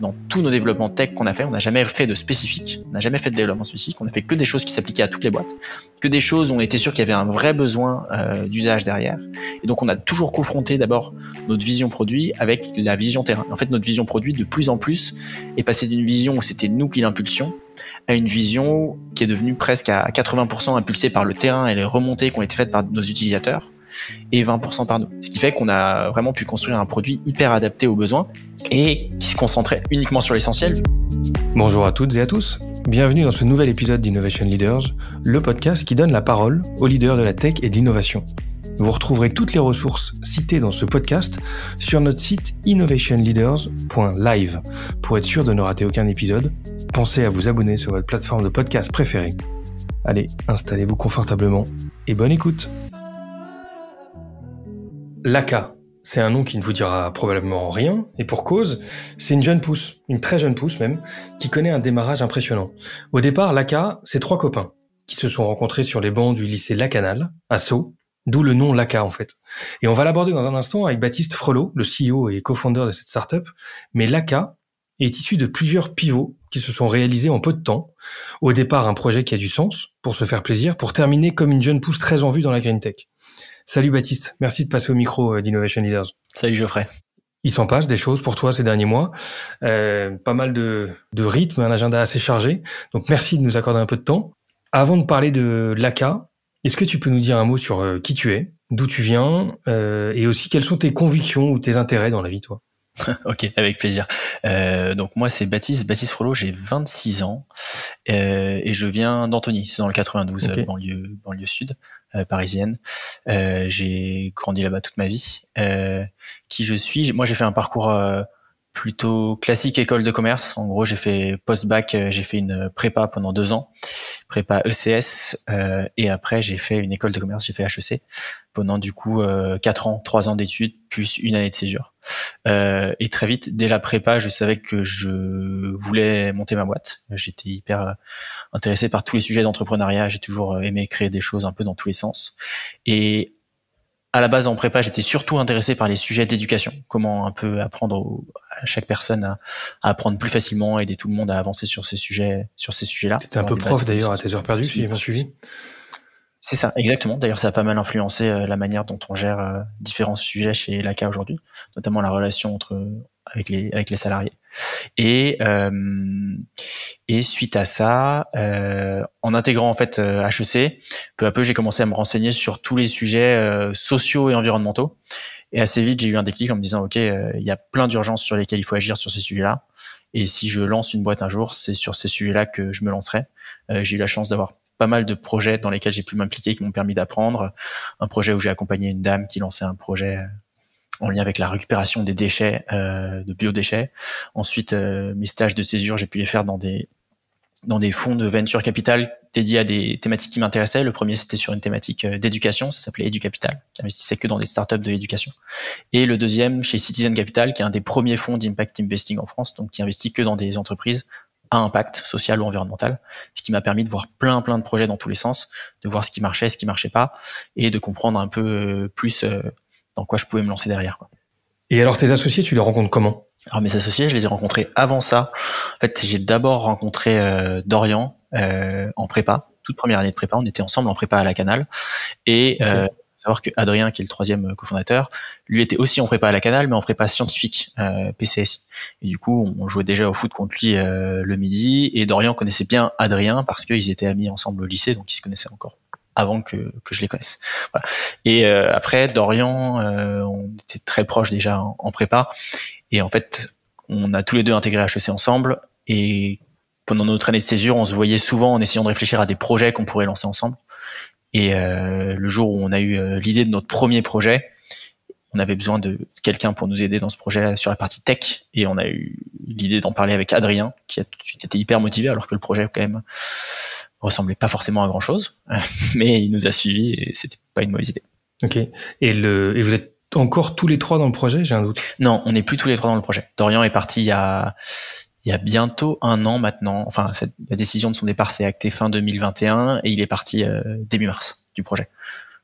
Dans tous nos développements tech qu'on a fait, on n'a jamais fait de spécifique, on n'a jamais fait de développement spécifique, on a fait que des choses qui s'appliquaient à toutes les boîtes, que des choses où on était sûr qu'il y avait un vrai besoin euh, d'usage derrière. Et donc on a toujours confronté d'abord notre vision produit avec la vision terrain. En fait, notre vision produit de plus en plus est passée d'une vision où c'était nous qui l'impulsions à une vision qui est devenue presque à 80% impulsée par le terrain et les remontées qui ont été faites par nos utilisateurs et 20% par nous. Ce qui fait qu'on a vraiment pu construire un produit hyper adapté aux besoins et qui se concentrait uniquement sur l'essentiel. Bonjour à toutes et à tous. Bienvenue dans ce nouvel épisode d'Innovation Leaders, le podcast qui donne la parole aux leaders de la tech et de l'innovation. Vous retrouverez toutes les ressources citées dans ce podcast sur notre site innovationleaders.live. Pour être sûr de ne rater aucun épisode, pensez à vous abonner sur votre plateforme de podcast préférée. Allez, installez-vous confortablement et bonne écoute. Laka, c'est un nom qui ne vous dira probablement rien, et pour cause, c'est une jeune pousse, une très jeune pousse même, qui connaît un démarrage impressionnant. Au départ, Laka, c'est trois copains qui se sont rencontrés sur les bancs du lycée Lacanal, à Sceaux, d'où le nom Laka en fait. Et on va l'aborder dans un instant avec Baptiste Frelot, le CEO et co-founder de cette startup, mais Laka est issu de plusieurs pivots qui se sont réalisés en peu de temps. Au départ, un projet qui a du sens, pour se faire plaisir, pour terminer comme une jeune pousse très en vue dans la green tech. Salut Baptiste, merci de passer au micro euh, d'Innovation Leaders. Salut Geoffrey. Il s'en passe des choses pour toi ces derniers mois, euh, pas mal de, de rythme, un agenda assez chargé. Donc merci de nous accorder un peu de temps. Avant de parler de l'ACA, est-ce que tu peux nous dire un mot sur euh, qui tu es, d'où tu viens, euh, et aussi quelles sont tes convictions ou tes intérêts dans la vie, toi? Ok, avec plaisir. Euh, donc moi c'est Baptiste, Baptiste Frollo, j'ai 26 ans euh, et je viens d'Antony, c'est dans le 92, okay. banlieue, banlieue sud. Euh, parisienne. Euh, j'ai grandi là-bas toute ma vie. Euh, qui je suis? Moi, j'ai fait un parcours plutôt classique école de commerce. En gros, j'ai fait post-bac, j'ai fait une prépa pendant deux ans, prépa ECS, euh, et après j'ai fait une école de commerce, j'ai fait HEC pendant du coup euh, quatre ans, trois ans d'études plus une année de césure. Euh, et très vite, dès la prépa, je savais que je voulais monter ma boîte. J'étais hyper intéressé par tous les sujets d'entrepreneuriat. J'ai toujours aimé créer des choses un peu dans tous les sens. Et à la base en prépa, j'étais surtout intéressé par les sujets d'éducation, comment un peu apprendre à chaque personne à, apprendre plus facilement, aider tout le monde à avancer sur ces sujets, sur ces sujets-là. C'était un peu prof d'ailleurs à tes heures perdues, si j'ai bien suivi. C'est ça, exactement. D'ailleurs, ça a pas mal influencé euh, la manière dont on gère euh, différents sujets chez l'ACA aujourd'hui, notamment la relation entre avec les avec les salariés. Et euh, et suite à ça, euh, en intégrant en fait HEC, euh, peu à peu j'ai commencé à me renseigner sur tous les sujets euh, sociaux et environnementaux. Et assez vite j'ai eu un déclic en me disant ok, euh, il y a plein d'urgences sur lesquelles il faut agir sur ces sujets-là. Et si je lance une boîte un jour, c'est sur ces sujets-là que je me lancerai. j'ai eu la chance d'avoir pas mal de projets dans lesquels j'ai pu m'impliquer, qui m'ont permis d'apprendre. Un projet où j'ai accompagné une dame qui lançait un projet en lien avec la récupération des déchets, euh, de biodéchets. Ensuite, euh, mes stages de césure, j'ai pu les faire dans des dans des fonds de venture capital dédiés à des thématiques qui m'intéressaient. Le premier, c'était sur une thématique euh, d'éducation, ça s'appelait EduCapital, qui investissait que dans des startups de l'éducation. Et le deuxième, chez Citizen Capital, qui est un des premiers fonds d'impact investing en France, donc qui investit que dans des entreprises à impact social ou environnemental, ce qui m'a permis de voir plein plein de projets dans tous les sens, de voir ce qui marchait, ce qui marchait pas, et de comprendre un peu euh, plus dans quoi je pouvais me lancer derrière. Quoi. Et alors tes associés, tu les rencontres comment? Alors mes associés, je les ai rencontrés avant ça. En fait, j'ai d'abord rencontré euh, Dorian euh, en prépa, toute première année de prépa. On était ensemble en prépa à la Canal. Et okay. euh, Adrien, qui est le troisième cofondateur, lui était aussi en prépa à la Canal, mais en prépa scientifique, euh, PCSI. Et du coup, on jouait déjà au foot contre lui euh, le midi. Et Dorian connaissait bien Adrien parce qu'ils étaient amis ensemble au lycée, donc ils se connaissaient encore avant que, que je les connaisse. Voilà. Et euh, après, Dorian, euh, on était très proches déjà en, en, prépa. Et en fait, on a tous les deux intégré HEC ensemble. Et pendant notre année de césure, on se voyait souvent en essayant de réfléchir à des projets qu'on pourrait lancer ensemble. Et euh, le jour où on a eu euh, l'idée de notre premier projet, on avait besoin de quelqu'un pour nous aider dans ce projet sur la partie tech. Et on a eu l'idée d'en parler avec Adrien, qui a tout de suite été hyper motivé, alors que le projet, quand même, ressemblait pas forcément à grand chose, mais il nous a suivis et c'était pas une mauvaise idée. Ok. Et le et vous êtes encore tous les trois dans le projet, j'ai un doute? Non, on n'est plus tous les trois dans le projet. Dorian est parti il y a il y a bientôt un an maintenant. Enfin, la décision de son départ s'est actée fin 2021 et il est parti euh, début mars du projet.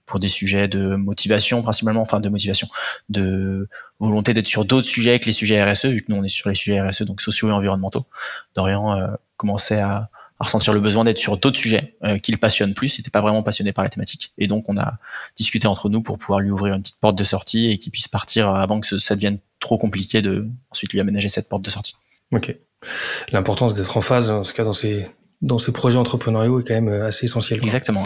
pour des sujets de motivation principalement, enfin de motivation, de volonté d'être sur d'autres sujets que les sujets RSE, vu que nous on est sur les sujets RSE, donc sociaux et environnementaux. Dorian euh, commençait à, ressentir le besoin d'être sur d'autres sujets euh, qui le passionnent plus. Il n'était pas vraiment passionné par la thématique. Et donc on a discuté entre nous pour pouvoir lui ouvrir une petite porte de sortie et qu'il puisse partir avant que ça devienne trop compliqué de ensuite lui aménager cette porte de sortie. Ok. L'importance d'être en phase, en tout cas dans ces dans ces projets entrepreneuriaux, est quand même euh, assez essentielle. Exactement.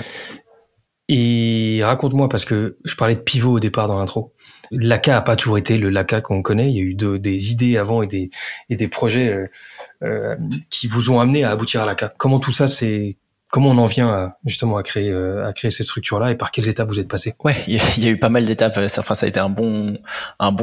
Et raconte-moi, parce que je parlais de pivot au départ dans l'intro. L'ACA a pas toujours été le LACA qu'on connaît. Il y a eu des idées avant et des, et des projets euh, euh, qui vous ont amené à aboutir à l'ACA. Comment tout ça s'est Comment on en vient à, justement à créer euh, à créer ces structures-là et par quelles étapes vous êtes passé? Ouais, il y, a eu pas mal d'étapes. Enfin, ça a été un bon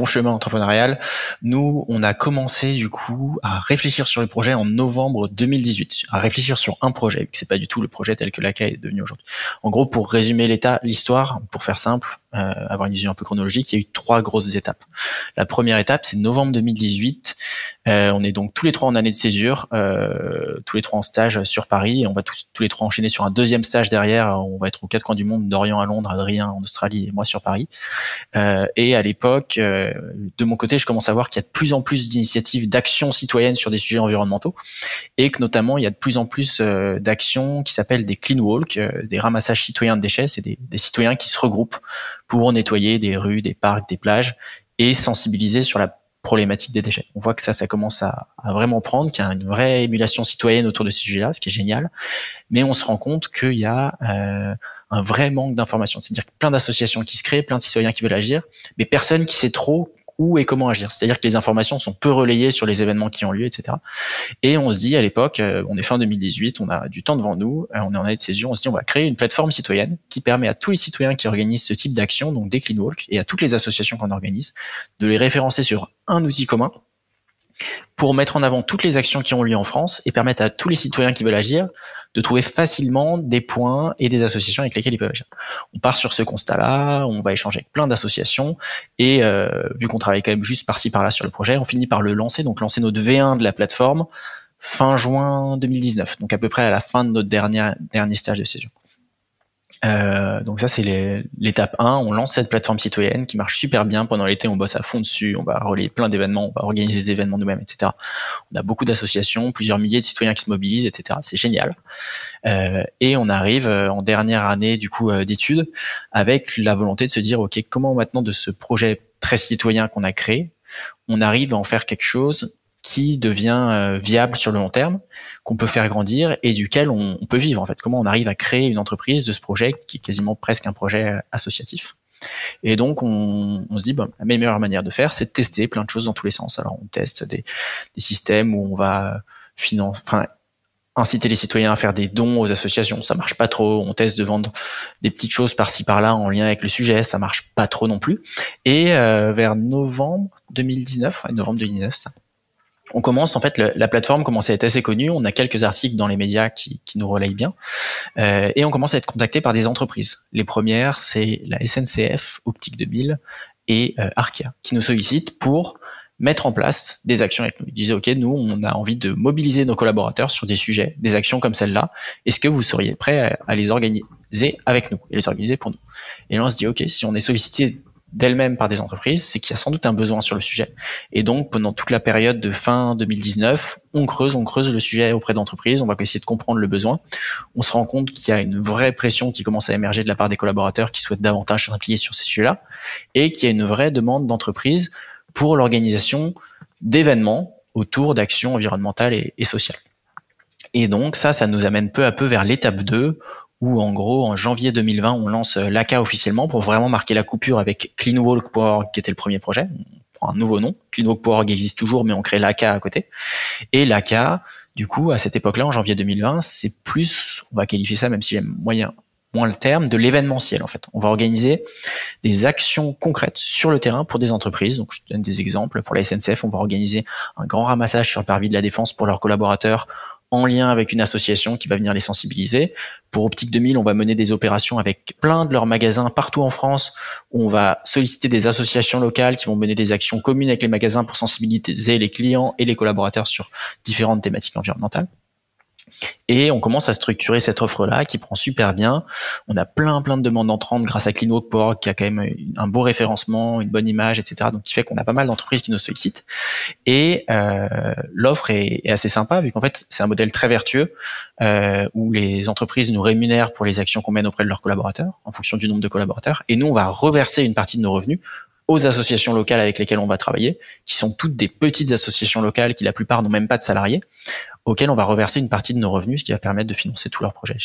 chemin entrepreneurial. Nous, on a commencé du coup à réfléchir sur le projet en novembre 2018, à réfléchir sur un projet, que c'est pas du tout le projet tel que l'ACA est devenu aujourd'hui. En gros, pour résumer l'état, l'histoire, pour faire simple, euh, avoir une vision un peu chronologique, il y a eu trois grosses étapes. La première étape, c'est novembre 2018. Euh, on est donc tous les trois en année de césure, euh, tous les trois en stage sur Paris, et on va tous, tous les trois enchaîner sur un deuxième stage derrière. On va être aux quatre coins du monde, Dorian à Londres, Adrien en Australie et moi sur Paris. Euh, et à l'époque, euh, de mon côté, je commence à voir qu'il y a de plus en plus d'initiatives d'actions citoyennes sur des sujets environnementaux, et que notamment il y a de plus en plus euh, d'actions qui s'appellent des clean walk, des ramassages citoyens de déchets. C'est des, des citoyens qui se regroupent pour nettoyer des rues, des parcs, des plages et sensibiliser sur la problématique des déchets. On voit que ça, ça commence à, vraiment prendre, qu'il y a une vraie émulation citoyenne autour de ce sujet-là, ce qui est génial. Mais on se rend compte qu'il y a euh, un vrai manque d'informations. C'est-à-dire plein d'associations qui se créent, plein de citoyens qui veulent agir, mais personne qui sait trop où et comment agir. C'est-à-dire que les informations sont peu relayées sur les événements qui ont lieu, etc. Et on se dit à l'époque, euh, on est fin 2018, on a du temps devant nous, euh, on est en année de césure, on se dit on va créer une plateforme citoyenne qui permet à tous les citoyens qui organisent ce type d'action, donc des clean walk, et à toutes les associations qu'on organise, de les référencer sur un outil commun pour mettre en avant toutes les actions qui ont lieu en France et permettre à tous les citoyens qui veulent agir de trouver facilement des points et des associations avec lesquelles ils peuvent agir. On part sur ce constat-là, on va échanger avec plein d'associations et euh, vu qu'on travaille quand même juste par-ci par-là sur le projet, on finit par le lancer, donc lancer notre V1 de la plateforme fin juin 2019, donc à peu près à la fin de notre dernier, dernier stage de session. Euh, donc ça c'est l'étape 1, on lance cette plateforme citoyenne qui marche super bien. Pendant l'été on bosse à fond dessus, on va relayer plein d'événements, on va organiser des événements nous-mêmes, etc. On a beaucoup d'associations, plusieurs milliers de citoyens qui se mobilisent, etc. C'est génial. Euh, et on arrive euh, en dernière année du coup euh, d'études avec la volonté de se dire ok comment maintenant de ce projet très citoyen qu'on a créé, on arrive à en faire quelque chose qui devient euh, viable sur le long terme, qu'on peut faire grandir et duquel on, peut vivre en fait. Comment on arrive à créer une entreprise de ce projet qui est quasiment presque un projet euh, associatif. Et donc on, se dit bon, la meilleure manière de faire, c'est de tester plein de choses dans tous les sens. Alors on teste des, systèmes où on va financer, enfin inciter les citoyens à faire des dons aux associations, ça marche pas trop. On teste de vendre des petites choses par-ci par-là en lien avec le sujet, ça marche pas trop non plus. Et euh, vers novembre 2019, novembre 2019, ça, on commence en fait la plateforme commence à être assez connue. On a quelques articles dans les médias qui, nous relayent bien, euh, et on commence à être contacté par des entreprises. Les premières, c'est la SNCF, Optique 2000 et euh, Arkia, qui nous sollicitent pour mettre en place des actions avec nous. Ils disaient ok, nous on a envie de mobiliser nos collaborateurs sur des sujets, des actions comme celle-là. Est-ce que vous seriez prêt à les organiser avec nous et les organiser pour nous? Et là on se dit ok, si on est sollicité d'elle-même par des entreprises, c'est qu'il y a sans doute un besoin sur le sujet. Et donc, pendant toute la période de fin 2019, on creuse, on creuse le sujet auprès d'entreprises, on va essayer de comprendre le besoin. On se rend compte qu'il y a une vraie pression qui commence à émerger de la part des collaborateurs qui souhaitent davantage s'impliquer sur ces sujets-là, et qu'il y a une vraie demande d'entreprise pour l'organisation d'événements autour d'actions environnementales et, et sociales. Et donc ça, ça nous amène peu à peu vers l'étape 2, où en gros en janvier 2020 on lance euh, l'ACA officiellement pour vraiment marquer la coupure avec CleanWalk.org qui était le premier projet, on prend un nouveau nom. CleanWalk.org existe toujours mais on crée l'ACA à côté. Et l'ACA, du coup à cette époque-là en janvier 2020, c'est plus, on va qualifier ça même si j'aime moyen moins le terme, de l'événementiel en fait. On va organiser des actions concrètes sur le terrain pour des entreprises. Donc je te donne des exemples. Pour la SNCF, on va organiser un grand ramassage sur le parvis de la défense pour leurs collaborateurs en lien avec une association qui va venir les sensibiliser. Pour Optique 2000, on va mener des opérations avec plein de leurs magasins partout en France. Où on va solliciter des associations locales qui vont mener des actions communes avec les magasins pour sensibiliser les clients et les collaborateurs sur différentes thématiques environnementales. Et on commence à structurer cette offre-là qui prend super bien. On a plein plein de demandes entrantes grâce à CleanWalk qui a quand même un beau référencement, une bonne image, etc. Donc qui fait qu'on a pas mal d'entreprises qui nous sollicitent. Et euh, l'offre est, est, assez sympa vu qu'en fait c'est un modèle très vertueux euh, où les entreprises nous rémunèrent pour les actions qu'on mène auprès de leurs collaborateurs en fonction du nombre de collaborateurs. Et nous on va reverser une partie de nos revenus aux associations locales avec lesquelles on va travailler, qui sont toutes des petites associations locales qui la plupart n'ont même pas de salariés, auxquelles on va reverser une partie de nos revenus, ce qui va permettre de financer tous leurs projets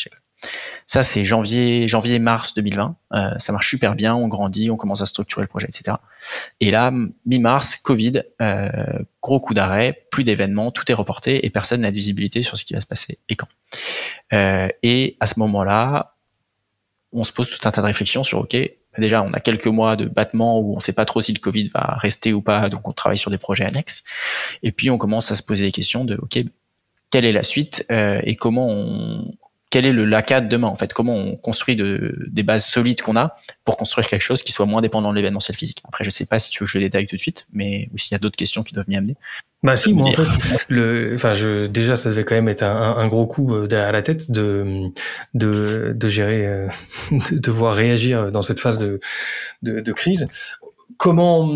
Ça, c'est janvier, janvier-mars 2020. Euh, ça marche super bien, on grandit, on commence à structurer le projet, etc. Et là, mi-mars, Covid, euh, gros coup d'arrêt, plus d'événements, tout est reporté et personne n'a de visibilité sur ce qui va se passer et quand. Euh, et à ce moment-là, on se pose tout un tas de réflexions sur, OK, déjà, on a quelques mois de battement où on ne sait pas trop si le Covid va rester ou pas, donc on travaille sur des projets annexes. Et puis on commence à se poser des questions de OK, quelle est la suite euh, et comment on, quel est le LACA de demain en fait? Comment on construit de, des bases solides qu'on a pour construire quelque chose qui soit moins dépendant de l'événementiel physique? Après, je sais pas si tu veux que je le détaille tout de suite, mais ou s'il y a d'autres questions qui doivent m'y amener. Bah si, moi en fait, le, enfin, je, déjà, ça devait quand même être un, un gros coup euh, derrière la tête de de, de gérer, euh, de devoir réagir dans cette phase de de, de crise. Comment,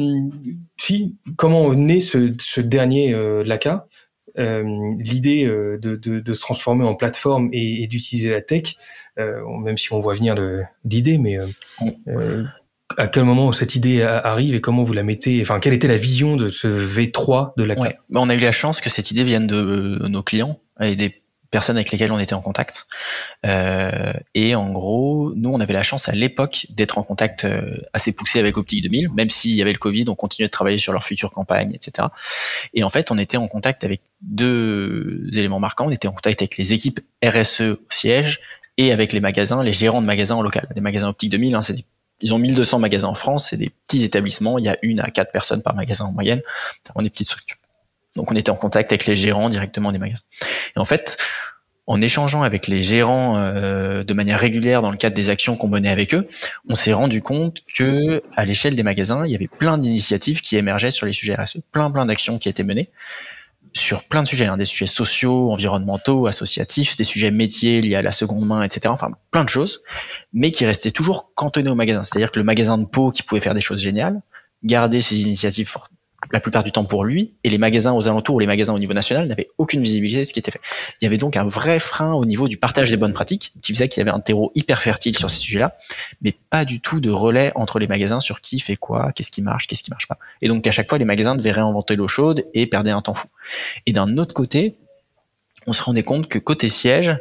si, comment naît ce, ce dernier euh, LACA l'idée euh, de, de, de, se transformer en plateforme et, et d'utiliser la tech, euh, même si on voit venir l'idée, mais à quel moment cette idée arrive et comment vous la mettez Enfin, quelle était la vision de ce V3 de la ouais. Bah, on a eu la chance que cette idée vienne de nos clients et des personnes avec lesquelles on était en contact. Euh, et en gros, nous, on avait la chance à l'époque d'être en contact euh, assez poussé avec Optique 2000, même s'il y avait le Covid, on continuait de travailler sur leur future campagne, etc. Et en fait, on était en contact avec deux éléments marquants. On était en contact avec les équipes RSE au siège et avec les magasins, les gérants de magasins en local. Les magasins Optique 2000, hein, ils ont 1200 magasins en France, c'est des petits établissements, il y a une à quatre personnes par magasin en moyenne, c'est vraiment des petites structures. Donc on était en contact avec les gérants directement des magasins. Et en fait, en échangeant avec les gérants euh, de manière régulière dans le cadre des actions qu'on menait avec eux, on s'est rendu compte que à l'échelle des magasins, il y avait plein d'initiatives qui émergeaient sur les sujets RSE, plein plein d'actions qui étaient menées sur plein de sujets, hein, des sujets sociaux, environnementaux, associatifs, des sujets métiers liés à la seconde main, etc. Enfin, plein de choses, mais qui restaient toujours cantonnés au magasin. C'est-à-dire que le magasin de peau qui pouvait faire des choses géniales, garder ses initiatives la plupart du temps pour lui, et les magasins aux alentours ou les magasins au niveau national n'avaient aucune visibilité de ce qui était fait. Il y avait donc un vrai frein au niveau du partage des bonnes pratiques, qui faisait qu'il y avait un terreau hyper fertile sur ces sujets-là, mais pas du tout de relais entre les magasins sur qui fait quoi, qu'est-ce qui marche, qu'est-ce qui marche pas. Et donc à chaque fois, les magasins devaient réinventer l'eau chaude et perdaient un temps fou. Et d'un autre côté, on se rendait compte que côté siège,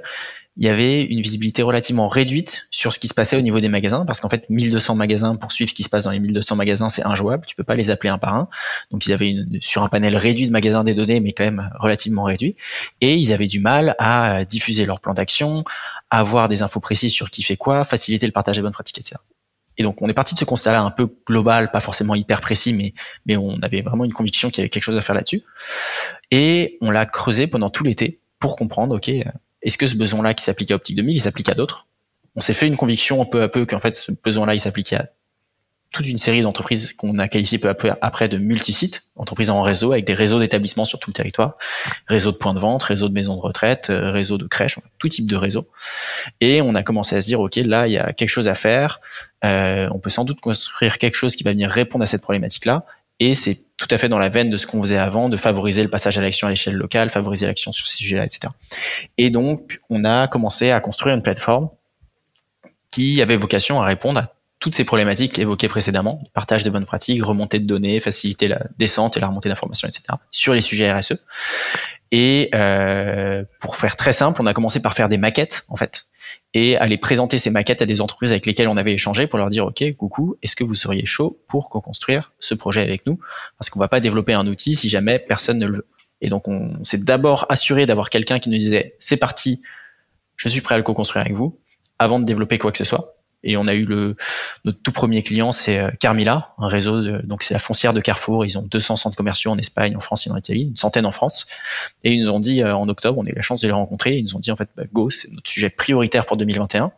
il y avait une visibilité relativement réduite sur ce qui se passait au niveau des magasins, parce qu'en fait, 1200 magasins pour suivre ce qui se passe dans les 1200 magasins, c'est injouable. Tu peux pas les appeler un par un. Donc, ils avaient une, sur un panel réduit de magasins des données, mais quand même relativement réduit. Et ils avaient du mal à diffuser leur plan d'action, à avoir des infos précises sur qui fait quoi, faciliter le partage des bonnes pratiques, etc. Et donc, on est parti de ce constat-là un peu global, pas forcément hyper précis, mais, mais on avait vraiment une conviction qu'il y avait quelque chose à faire là-dessus. Et on l'a creusé pendant tout l'été pour comprendre, OK, est-ce que ce besoin-là qui s'applique à Optique 2000, il s'applique à d'autres? On s'est fait une conviction peu à peu qu'en fait ce besoin-là, il s'appliquait à toute une série d'entreprises qu'on a qualifiées peu à peu après de multisites, entreprises en réseau avec des réseaux d'établissements sur tout le territoire, réseau de points de vente, réseau de maisons de retraite, euh, réseau de crèches, tout type de réseau. Et on a commencé à se dire, ok, là, il y a quelque chose à faire. Euh, on peut sans doute construire quelque chose qui va venir répondre à cette problématique-là. Et c'est tout à fait dans la veine de ce qu'on faisait avant, de favoriser le passage à l'action à l'échelle locale, favoriser l'action sur ces sujets-là, etc. Et donc, on a commencé à construire une plateforme qui avait vocation à répondre à toutes ces problématiques évoquées précédemment, partage de bonnes pratiques, remontée de données, faciliter la descente et la remontée d'informations, etc., sur les sujets RSE. Et euh, pour faire très simple, on a commencé par faire des maquettes, en fait, et aller présenter ces maquettes à des entreprises avec lesquelles on avait échangé pour leur dire OK, coucou, est-ce que vous seriez chaud pour co-construire ce projet avec nous? Parce qu'on va pas développer un outil si jamais personne ne le veut. Et donc on s'est d'abord assuré d'avoir quelqu'un qui nous disait c'est parti, je suis prêt à le co-construire avec vous avant de développer quoi que ce soit. Et on a eu le notre tout premier client, c'est euh, Carmila, un réseau de, donc c'est la foncière de Carrefour. Ils ont 200 centres commerciaux en Espagne, en France et en Italie, une centaine en France. Et ils nous ont dit euh, en octobre, on a eu la chance de les rencontrer. Ils nous ont dit en fait, bah, go, c'est notre sujet prioritaire pour 2021.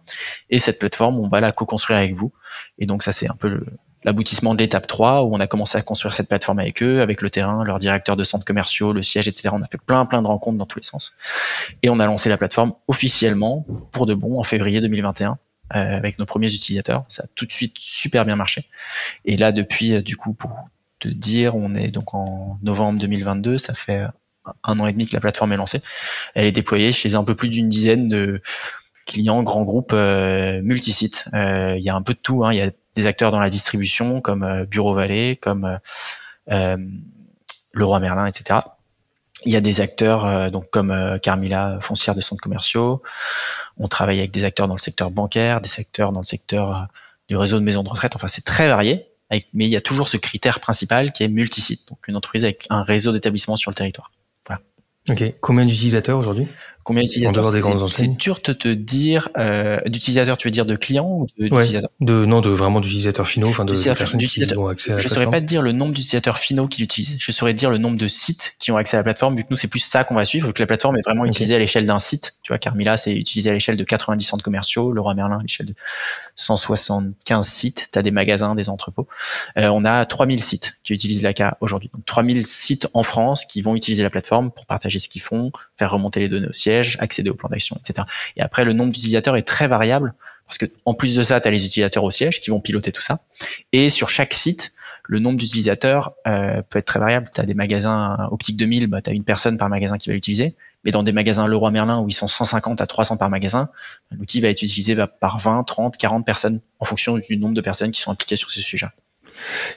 Et cette plateforme, on va la co-construire avec vous. Et donc ça, c'est un peu l'aboutissement de l'étape 3 où on a commencé à construire cette plateforme avec eux, avec le terrain, leur directeur de centres commerciaux, le siège, etc. On a fait plein plein de rencontres dans tous les sens et on a lancé la plateforme officiellement pour de bon en février 2021 euh, avec nos premiers utilisateurs. Ça a tout de suite super bien marché. Et là, depuis, euh, du coup, pour te dire, on est donc en novembre 2022, ça fait un an et demi que la plateforme est lancée. Elle est déployée chez un peu plus d'une dizaine de clients, grands groupes, euh, multisites. Il y a un peu de tout. Hein. Il y a des acteurs dans la distribution comme Bureau Vallée, comme euh, Leroy Merlin, etc. Il y a des acteurs donc comme Carmila, foncière de centres commerciaux. On travaille avec des acteurs dans le secteur bancaire, des secteurs dans le secteur euh, du réseau de maisons de retraite. Enfin, c'est très varié. mais il y a toujours ce critère principal qui est multisite, donc une entreprise avec un réseau d'établissements sur le territoire. Ok. Combien d'utilisateurs aujourd'hui? Combien d'utilisateurs C'est dur de te dire euh, d'utilisateurs. Tu veux dire de clients ou d'utilisateurs De non, de vraiment d'utilisateurs finaux, enfin de, personnes qui ont accès à la Je saurais pas te dire le nombre d'utilisateurs finaux qui l'utilisent. Je saurais dire le nombre de sites qui ont accès à la plateforme. Vu que nous c'est plus ça qu'on va suivre, que la plateforme est vraiment utilisée à l'échelle d'un site. Tu vois, Carmila c'est utilisé à l'échelle de 90 centres commerciaux, Le Roi Merlin à l'échelle de 175 sites. T'as des magasins, des entrepôts. Euh, on a 3000 sites qui utilisent l'ACA aujourd'hui. Donc 3000 sites en France qui vont utiliser la plateforme pour partager ce qu'ils font, faire remonter les données au accéder au plan d'action, etc. Et après, le nombre d'utilisateurs est très variable parce que en plus de ça, tu as les utilisateurs au siège qui vont piloter tout ça. Et sur chaque site, le nombre d'utilisateurs euh, peut être très variable. Tu des magasins Optique 2000, bah, tu une personne par magasin qui va l'utiliser. Mais dans des magasins Leroy Merlin où ils sont 150 à 300 par magasin, l'outil va être utilisé par 20, 30, 40 personnes en fonction du nombre de personnes qui sont impliquées sur ce sujet.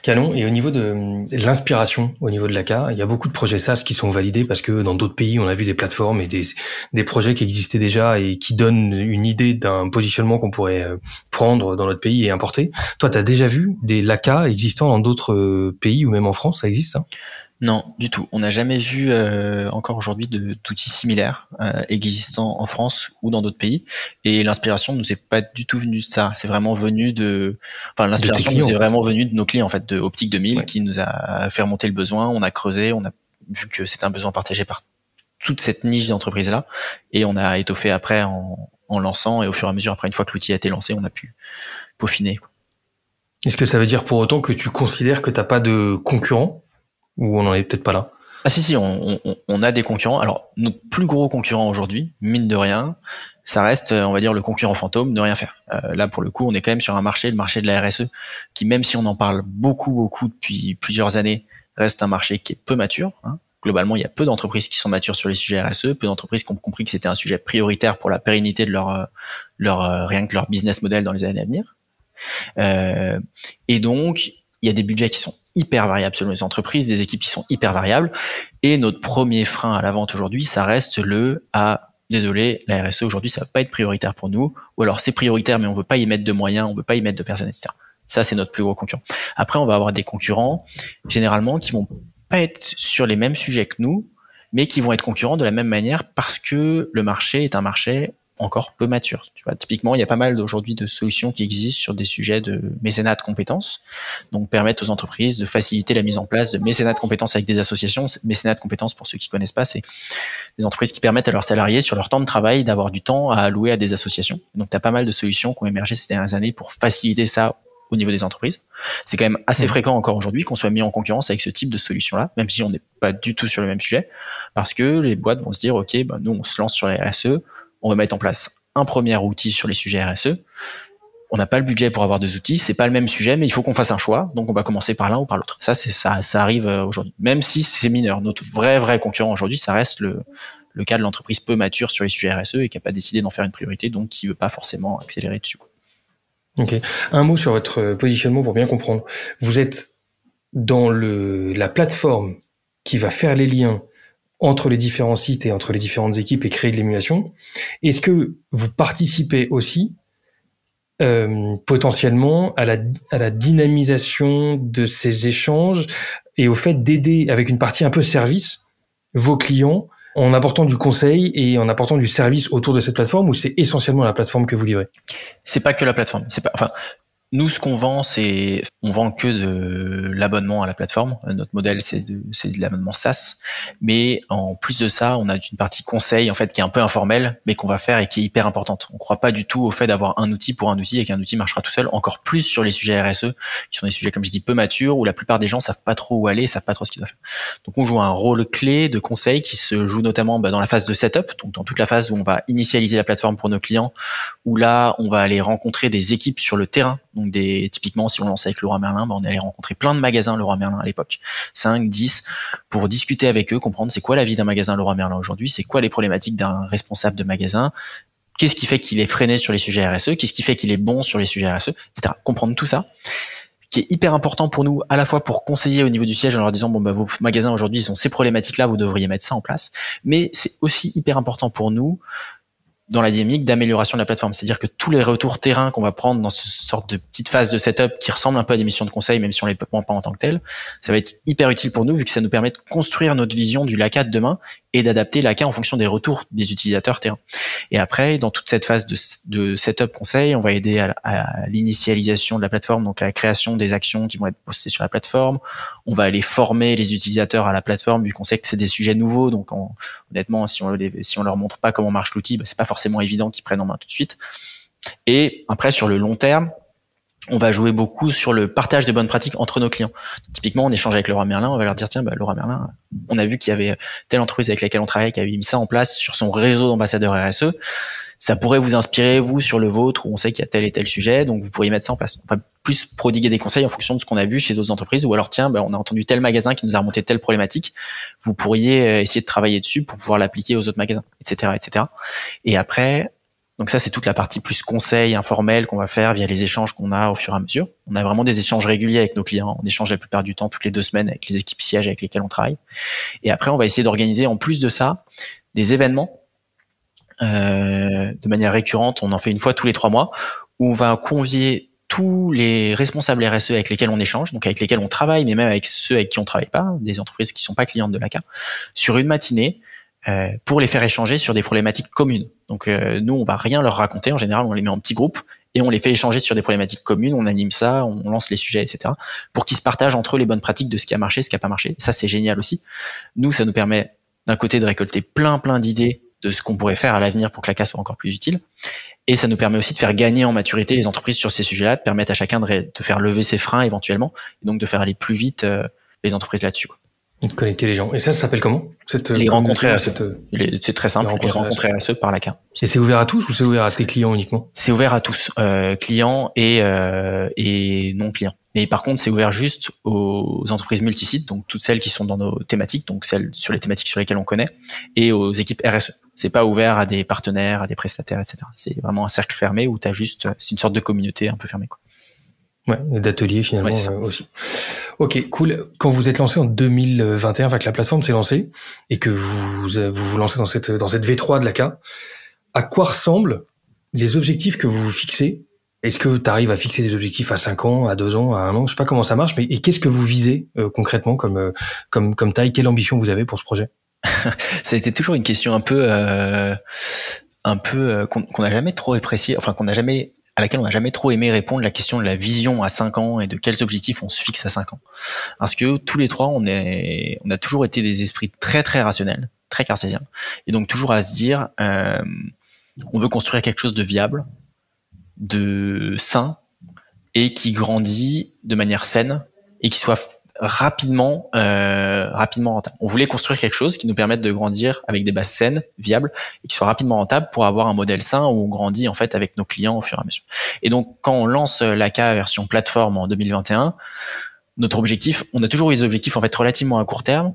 Canon. Et au niveau de, l'inspiration, au niveau de l'ACA, il y a beaucoup de projets SaaS qui sont validés parce que dans d'autres pays, on a vu des plateformes et des, des projets qui existaient déjà et qui donnent une idée d'un positionnement qu'on pourrait euh, prendre dans notre pays et importer. Toi, tu as déjà vu des LACA existant dans d'autres euh, pays ou même en France, ça existe non, du tout. On n'a jamais vu euh, encore aujourd'hui d'outils similaires euh, existants en France ou dans d'autres pays. Et l'inspiration nous est pas du tout venue de ça. C'est vraiment venu de, enfin l'inspiration nous est vraiment venue de nos clients en fait, de Optique 2000 qui nous a fait remonter le besoin. On a creusé, on a vu que c'était un besoin partagé par toute cette niche d'entreprise là, et on a étoffé après en, en lançant et au fur et à mesure après une fois que l'outil a été lancé, on a pu peaufiner. Est-ce que ça veut dire pour autant que tu considères que t'as pas de concurrents ou on n'en est peut-être pas là Ah si si, on, on, on, a des concurrents. Alors notre plus gros concurrent aujourd'hui, mine de rien, ça reste, on va dire, le concurrent fantôme, ne rien faire. Euh, là, pour le coup, on est quand même sur un marché, le marché de la RSE, qui même si on en parle beaucoup, beaucoup depuis plusieurs années, reste un marché qui est peu mature. Hein. Globalement, il y a peu d'entreprises qui sont matures sur les sujets RSE, peu d'entreprises qui ont compris que c'était un sujet prioritaire pour la pérennité de leur, leur rien que leur business model dans les années à venir. Euh, et donc, il y a des budgets qui sont hyper variables selon les entreprises, des équipes qui sont hyper variables. Et notre premier frein à la vente aujourd'hui, ça reste le ah désolé, la RSE aujourd'hui ça va pas être prioritaire pour nous, ou alors c'est prioritaire mais on veut pas y mettre de moyens, on veut pas y mettre de personnes, etc. Ça c'est notre plus gros concurrent. Après on va avoir des concurrents généralement qui vont pas être sur les mêmes sujets que nous, mais qui vont être concurrents de la même manière parce que le marché est un marché encore peu mature. Tu vois, typiquement, il y a pas mal aujourd'hui de solutions qui existent sur des sujets de mécénat de compétences, donc permettent aux entreprises de faciliter la mise en place de mécénat de compétences avec des associations. Mécénat de compétences, pour ceux qui connaissent pas, c'est des entreprises qui permettent à leurs salariés, sur leur temps de travail, d'avoir du temps à allouer à des associations. Donc, tu as pas mal de solutions qui ont émergé ces dernières années pour faciliter ça au niveau des entreprises. C'est quand même assez mmh. fréquent encore aujourd'hui qu'on soit mis en concurrence avec ce type de solution-là, même si on n'est pas du tout sur le même sujet, parce que les boîtes vont se dire, OK, bah, nous, on se lance sur les RSE, on va mettre en place un premier outil sur les sujets RSE. On n'a pas le budget pour avoir deux outils, c'est pas le même sujet, mais il faut qu'on fasse un choix. Donc on va commencer par l'un ou par l'autre. Ça, c'est ça, ça arrive euh, aujourd'hui. Même si c'est mineur, notre vrai vrai concurrent aujourd'hui, ça reste le le cas de l'entreprise peu mature sur les sujets RSE et qui n'a pas décidé d'en faire une priorité, donc qui veut pas forcément accélérer dessus. Ok. Un mot sur votre positionnement pour bien comprendre. Vous êtes dans le la plateforme qui va faire les liens entre les différents sites et entre les différentes équipes et créer de l'émulation. Est-ce que vous participez aussi euh, potentiellement à la, à la dynamisation de ces échanges et au fait d'aider avec une partie un peu service vos clients en apportant du conseil et en apportant du service autour de cette plateforme ou c'est essentiellement la plateforme que vous livrez? C'est pas que la plateforme. C'est pas, enfin, nous, ce qu'on vend, c'est on vend que de l'abonnement à la plateforme. Notre modèle, c'est de, de l'abonnement SaaS. Mais en plus de ça, on a une partie conseil en fait qui est un peu informelle, mais qu'on va faire et qui est hyper importante. On croit pas du tout au fait d'avoir un outil pour un outil et qu'un outil marchera tout seul. Encore plus sur les sujets RSE, qui sont des sujets comme je dis peu matures, où la plupart des gens savent pas trop où aller, savent pas trop ce qu'ils doivent faire. Donc on joue un rôle clé de conseil qui se joue notamment bah, dans la phase de setup, donc dans toute la phase où on va initialiser la plateforme pour nos clients, où là on va aller rencontrer des équipes sur le terrain donc des, typiquement, si on lance avec Leroy Merlin, bah, on allé rencontrer plein de magasins Leroy Merlin à l'époque, 5, 10, pour discuter avec eux, comprendre c'est quoi la vie d'un magasin Leroy Merlin aujourd'hui, c'est quoi les problématiques d'un responsable de magasin, qu'est-ce qui fait qu'il est freiné sur les sujets RSE, qu'est-ce qui fait qu'il est bon sur les sujets RSE, etc. Comprendre tout ça qui est hyper important pour nous, à la fois pour conseiller au niveau du siège en leur disant bon bah vos magasins aujourd'hui ils ont ces problématiques là, vous devriez mettre ça en place, mais c'est aussi hyper important pour nous dans la dynamique d'amélioration de la plateforme. C'est-à-dire que tous les retours terrain qu'on va prendre dans ce sorte de petite phase de setup qui ressemble un peu à des missions de conseil, même si on les prend pas en tant que tel, ça va être hyper utile pour nous vu que ça nous permet de construire notre vision du LACA de demain et d'adapter l'ACA en fonction des retours des utilisateurs terrain. Et après, dans toute cette phase de, setup conseil, on va aider à, à l'initialisation de la plateforme, donc à la création des actions qui vont être postées sur la plateforme. On va aller former les utilisateurs à la plateforme vu qu'on sait que c'est des sujets nouveaux. Donc honnêtement, si on, si on leur montre pas comment marche l'outil, bah, c'est pas forcément évident qu'ils prennent en main tout de suite. Et après, sur le long terme, on va jouer beaucoup sur le partage des bonnes pratiques entre nos clients. Typiquement, on échange avec Laura Merlin, on va leur dire tiens, bah, Laura Merlin, on a vu qu'il y avait telle entreprise avec laquelle on travaille qui avait mis ça en place sur son réseau d'ambassadeurs RSE. Ça pourrait vous inspirer vous sur le vôtre où on sait qu'il y a tel et tel sujet, donc vous pourriez mettre ça en place. Enfin, plus prodiguer des conseils en fonction de ce qu'on a vu chez d'autres entreprises, ou alors tiens, bah, on a entendu tel magasin qui nous a remonté telle problématique. Vous pourriez euh, essayer de travailler dessus pour pouvoir l'appliquer aux autres magasins, etc., etc. Et après, donc ça, c'est toute la partie plus conseil informel qu'on va faire via les échanges qu'on a au fur et à mesure. On a vraiment des échanges réguliers avec nos clients. On échange la plupart du temps toutes les deux semaines avec les équipes sièges avec lesquelles on travaille. Et après, on va essayer d'organiser en plus de ça des événements euh, de manière récurrente. On en fait une fois tous les trois mois où on va convier tous les responsables RSE avec lesquels on échange, donc avec lesquels on travaille, mais même avec ceux avec qui on travaille pas, des entreprises qui sont pas clientes de l'ACA, sur une matinée euh, pour les faire échanger sur des problématiques communes. Donc euh, nous, on va rien leur raconter. En général, on les met en petits groupes et on les fait échanger sur des problématiques communes. On anime ça, on lance les sujets, etc. Pour qu'ils se partagent entre eux les bonnes pratiques de ce qui a marché, ce qui a pas marché. Ça, c'est génial aussi. Nous, ça nous permet d'un côté de récolter plein plein d'idées de ce qu'on pourrait faire à l'avenir pour que la casse soit encore plus utile. Et ça nous permet aussi de faire gagner en maturité les entreprises sur ces sujets-là, de permettre à chacun de, faire lever ses freins éventuellement, et donc de faire aller plus vite euh, les entreprises là-dessus. De connecter les gens. Et ça, ça s'appelle comment cette, Les rencontrer cette... C'est très simple, les rencontrer, à ceux par la. Et c'est ouvert à tous ou c'est ouvert à tes clients uniquement? C'est ouvert à tous, euh, clients et, euh, et non clients. Mais par contre, c'est ouvert juste aux entreprises multisites, donc toutes celles qui sont dans nos thématiques, donc celles sur les thématiques sur lesquelles on connaît, et aux équipes RSE. C'est pas ouvert à des partenaires, à des prestataires, etc. C'est vraiment un cercle fermé où tu as juste, c'est une sorte de communauté un peu fermée. Quoi. Ouais, d'ateliers finalement euh, aussi. Ok, cool. Quand vous êtes lancé en 2021, enfin que la plateforme s'est lancée et que vous, vous vous lancez dans cette dans cette V3 de la K, à quoi ressemblent les objectifs que vous vous fixez? Est-ce que tu arrives à fixer des objectifs à 5 ans, à 2 ans, à 1 an? Je sais pas comment ça marche, mais et qu'est-ce que vous visez euh, concrètement comme euh, comme comme taille? Quelle ambition vous avez pour ce projet? Ça a été toujours une question un peu un peu qu'on n'a jamais trop apprécié, enfin qu'on n'a jamais à laquelle on n'a jamais trop aimé répondre la question de la vision à 5 ans et de quels objectifs on se fixe à 5 ans. Parce que tous les trois, on est, on a toujours été des esprits très très rationnels, très cartésiens, et donc toujours à se dire, euh, on veut construire quelque chose de viable, de sain et qui grandit de manière saine et qui soit rapidement, euh, rapidement rentable. On voulait construire quelque chose qui nous permette de grandir avec des bases saines, viables, et qui soit rapidement rentable pour avoir un modèle sain où on grandit en fait avec nos clients au fur et à mesure. Et donc quand on lance l'ACA version plateforme en 2021, notre objectif, on a toujours eu des objectifs en fait relativement à court terme.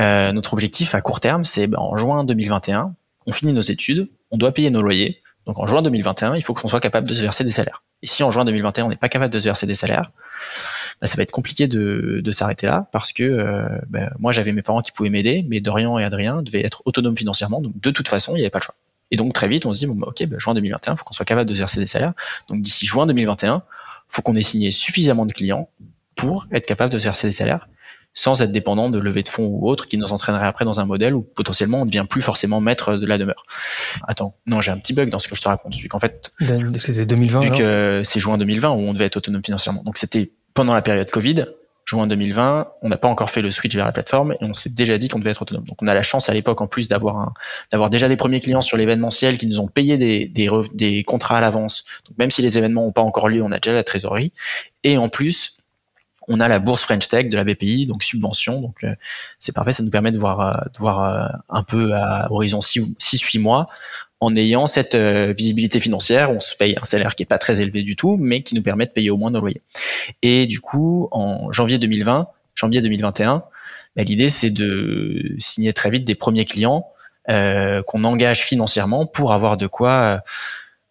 Euh, notre objectif à court terme, c'est ben, en juin 2021, on finit nos études, on doit payer nos loyers. Donc en juin 2021, il faut qu'on soit capable de se verser des salaires. Et si en juin 2021, on n'est pas capable de se verser des salaires, bah, ça va être compliqué de, de s'arrêter là parce que euh, bah, moi j'avais mes parents qui pouvaient m'aider, mais Dorian et Adrien devaient être autonomes financièrement, donc de toute façon il n'y avait pas le choix. Et donc très vite on se dit bon bah, ok bah, juin 2021 faut qu'on soit capable de verser des salaires, donc d'ici juin 2021 faut qu'on ait signé suffisamment de clients pour être capable de verser des salaires sans être dépendant de levée de fonds ou autre qui nous entraînerait après dans un modèle où potentiellement on ne devient plus forcément maître de la demeure. Attends, non, j'ai un petit bug dans ce que je te raconte, vu qu'en fait, c'était 2020. Vu que c'est juin 2020 où on devait être autonome financièrement. Donc c'était pendant la période Covid, juin 2020, on n'a pas encore fait le switch vers la plateforme et on s'est déjà dit qu'on devait être autonome. Donc on a la chance à l'époque en plus d'avoir d'avoir déjà des premiers clients sur l'événementiel qui nous ont payé des contrats à l'avance. Donc même si les événements n'ont pas encore lieu, on a déjà la trésorerie et en plus on a la bourse French Tech de la BPI, donc subvention. Donc euh, c'est parfait, ça nous permet de voir, euh, de voir euh, un peu à horizon 6-8 mois en ayant cette visibilité financière. On se paye un salaire qui est pas très élevé du tout, mais qui nous permet de payer au moins nos loyers. Et du coup, en janvier 2020, janvier 2021, bah, l'idée c'est de signer très vite des premiers clients qu'on engage financièrement pour avoir de quoi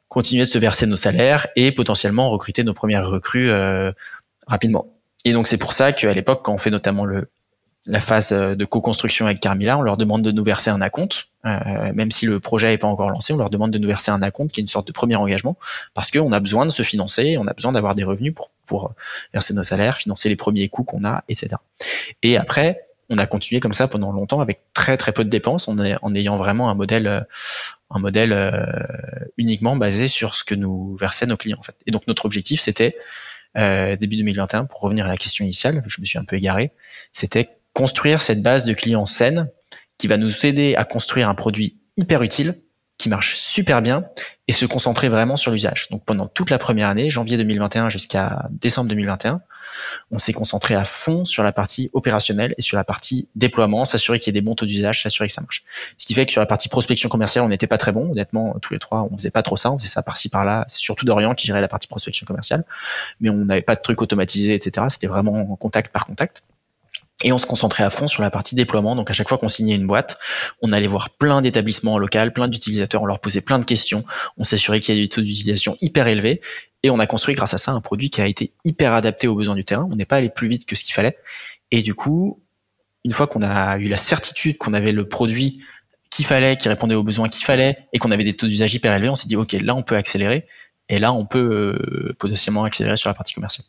continuer de se verser nos salaires et potentiellement recruter nos premières recrues rapidement. Et donc c'est pour ça qu'à l'époque, quand on fait notamment le, la phase euh, de co-construction avec Carmila, on leur demande de nous verser un acompte, euh, même si le projet n'est pas encore lancé, on leur demande de nous verser un acompte qui est une sorte de premier engagement, parce qu'on a besoin de se financer, on a besoin d'avoir des revenus pour, pour verser nos salaires, financer les premiers coûts qu'on a, etc. Et après, on a continué comme ça pendant longtemps avec très très peu de dépenses, en, en ayant vraiment un modèle, euh, un modèle euh, uniquement basé sur ce que nous versaient nos clients en fait. Et donc notre objectif c'était euh, début 2021, pour revenir à la question initiale, je me suis un peu égaré, c'était construire cette base de clients saine qui va nous aider à construire un produit hyper utile, qui marche super bien et se concentrer vraiment sur l'usage. Donc pendant toute la première année, janvier 2021 jusqu'à décembre 2021, on s'est concentré à fond sur la partie opérationnelle et sur la partie déploiement, s'assurer qu'il y ait des bons taux d'usage, s'assurer que ça marche. Ce qui fait que sur la partie prospection commerciale, on n'était pas très bon. Honnêtement, tous les trois, on faisait pas trop ça. On faisait ça par-ci par-là. C'est surtout Dorian qui gérait la partie prospection commerciale, mais on n'avait pas de trucs automatisés, etc. C'était vraiment contact par contact. Et on se concentrait à fond sur la partie déploiement. Donc à chaque fois qu'on signait une boîte, on allait voir plein d'établissements locaux, plein d'utilisateurs, on leur posait plein de questions, on s'assurait qu'il y avait des taux d'utilisation hyper élevés. Et on a construit grâce à ça un produit qui a été hyper adapté aux besoins du terrain. On n'est pas allé plus vite que ce qu'il fallait. Et du coup, une fois qu'on a eu la certitude qu'on avait le produit qu'il fallait, qui répondait aux besoins qu'il fallait, et qu'on avait des taux d'usage hyper élevés, on s'est dit, OK, là, on peut accélérer. Et là, on peut euh, potentiellement accélérer sur la partie commerciale.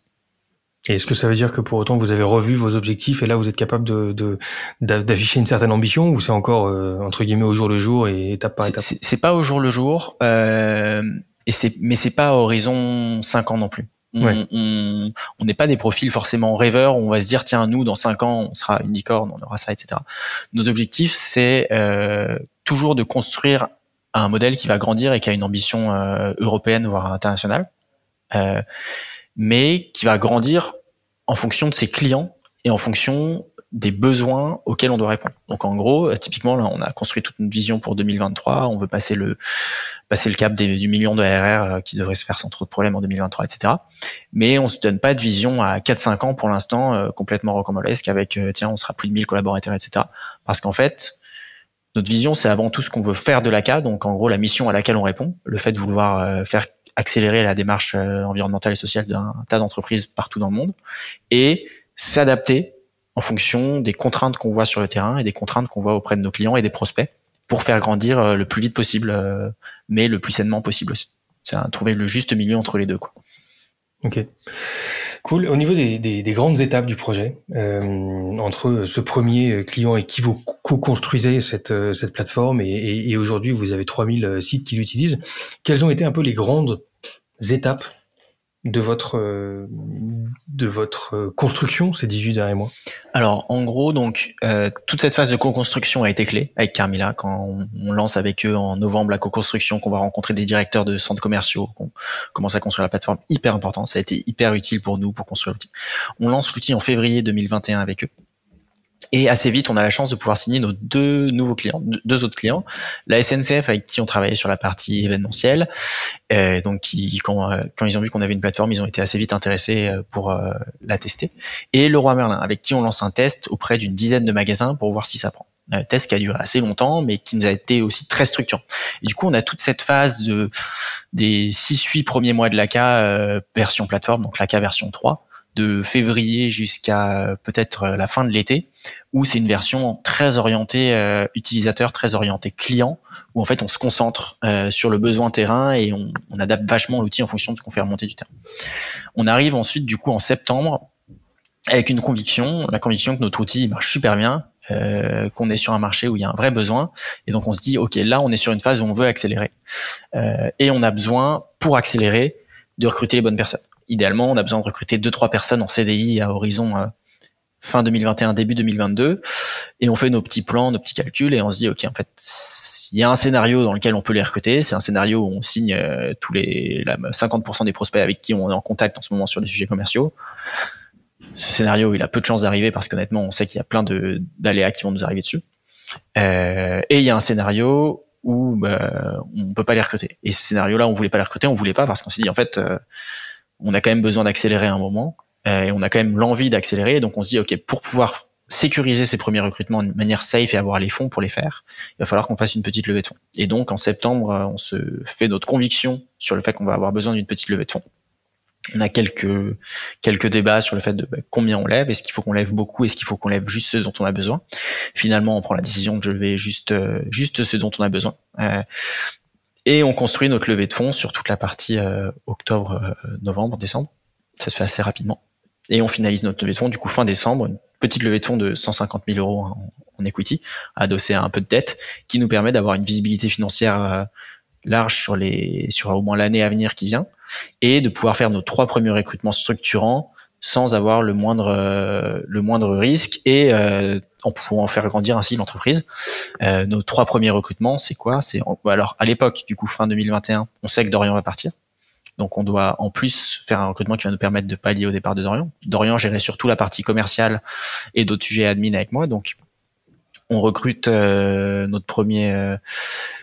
Et est-ce que ça veut dire que pour autant vous avez revu vos objectifs et là vous êtes capable de d'afficher une certaine ambition ou c'est encore euh, entre guillemets au jour le jour et étape par étape? C'est pas au jour le jour. Euh, et c'est mais c'est pas à horizon 5 ans non plus. On n'est pas des profils forcément rêveurs où on va se dire tiens nous dans 5 ans on sera une licorne, on aura ça, etc. Nos objectifs c'est euh, toujours de construire un modèle qui va grandir et qui a une ambition euh, européenne voire internationale, euh, mais qui va grandir en fonction de ses clients et en fonction des besoins auxquels on doit répondre. Donc en gros, euh, typiquement là, on a construit toute une vision pour 2023. On veut passer le passer le cap du million de RR euh, qui devrait se faire sans trop de problèmes en 2023, etc. Mais on se donne pas de vision à 4-5 ans pour l'instant euh, complètement rocambolesque avec tiens on sera plus de 1000 collaborateurs, etc. Parce qu'en fait notre vision c'est avant tout ce qu'on veut faire de l'ACA, donc en gros la mission à laquelle on répond, le fait de vouloir faire accélérer la démarche environnementale et sociale d'un tas d'entreprises partout dans le monde et s'adapter en fonction des contraintes qu'on voit sur le terrain et des contraintes qu'on voit auprès de nos clients et des prospects pour faire grandir euh, le plus vite possible, euh, mais le plus sainement possible aussi. C'est trouver le juste milieu entre les deux. Quoi. Ok. Cool. Au niveau des, des, des grandes étapes du projet, euh, entre ce premier client et qui vous co-construisez cette, cette plateforme et, et aujourd'hui vous avez 3000 sites qui l'utilisent, quelles ont été un peu les grandes étapes de votre euh, de votre construction ces 18 derniers mois? Alors en gros donc euh, toute cette phase de co-construction a été clé avec Carmila quand on, lance avec eux en novembre la co-construction qu'on va rencontrer des directeurs de centres commerciaux qu'on commence à construire la plateforme hyper important. Ça a été hyper utile pour nous pour construire l'outil. On lance l'outil en février 2021 avec eux et assez vite, on a la chance de pouvoir signer nos deux nouveaux clients, deux autres clients, la SNCF avec qui on travaillait sur la partie événementielle. Euh, donc, qui, quand, euh, quand ils ont vu qu'on avait une plateforme, ils ont été assez vite intéressés euh, pour euh, la tester. Et le Roi Merlin, avec qui on lance un test auprès d'une dizaine de magasins pour voir si ça prend. Un test qui a duré assez longtemps, mais qui nous a été aussi très structurant. Et du coup, on a toute cette phase de des 6-8 premiers mois de l'ACA version plateforme, donc l'ACA version 3, de février jusqu'à peut-être la fin de l'été, où c'est une version très orientée euh, utilisateur, très orientée client, où en fait on se concentre euh, sur le besoin terrain et on, adapte vachement l'outil en fonction de ce qu'on fait remonter du terrain. On arrive ensuite du coup en septembre avec une conviction, la conviction que notre outil marche super bien, euh, qu'on est sur un marché où il y a un vrai besoin, et donc on se dit ok là on est sur une phase où on veut accélérer, euh, et on a besoin pour accélérer de recruter les bonnes personnes. Idéalement, on a besoin de recruter deux trois personnes en CDI à horizon euh, fin 2021 début 2022, et on fait nos petits plans, nos petits calculs, et on se dit ok en fait il y a un scénario dans lequel on peut les recruter. C'est un scénario où on signe euh, tous les 50% des prospects avec qui on est en contact en ce moment sur des sujets commerciaux ce scénario, il a peu de chances d'arriver parce qu'honnêtement, on sait qu'il y a plein de d'aléas qui vont nous arriver dessus. Euh, et il y a un scénario où bah, on peut pas les recruter. Et ce scénario-là, on voulait pas les recruter, on voulait pas parce qu'on s'est dit en fait, on a quand même besoin d'accélérer un moment euh, et on a quand même l'envie d'accélérer. Donc on se dit ok, pour pouvoir sécuriser ces premiers recrutements de manière safe et avoir les fonds pour les faire, il va falloir qu'on fasse une petite levée de fonds. Et donc en septembre, on se fait notre conviction sur le fait qu'on va avoir besoin d'une petite levée de fonds on a quelques quelques débats sur le fait de bah, combien on lève, est-ce qu'il faut qu'on lève beaucoup, est-ce qu'il faut qu'on lève juste ce dont on a besoin? Finalement, on prend la décision de lever juste euh, juste ce dont on a besoin. Euh, et on construit notre levée de fonds sur toute la partie euh, octobre, novembre, décembre. Ça se fait assez rapidement. Et on finalise notre levée de fonds du coup fin décembre, une petite levée de fonds de 150 000 euros en, equity, adossée à un peu de dette, qui nous permet d'avoir une visibilité financière large sur les sur au moins l'année à venir qui vient et de pouvoir faire nos trois premiers recrutements structurants sans avoir le moindre euh, le moindre risque et euh, en pouvant faire grandir ainsi l'entreprise. Euh, nos trois premiers recrutements, c'est quoi? C'est alors à l'époque du coup fin 2021, on sait que Dorian va partir. Donc on doit en plus faire un recrutement qui va nous permettre de pallier au départ de Dorian. Dorian gérait surtout la partie commerciale et d'autres sujets admin avec moi. Donc on recrute euh, notre premier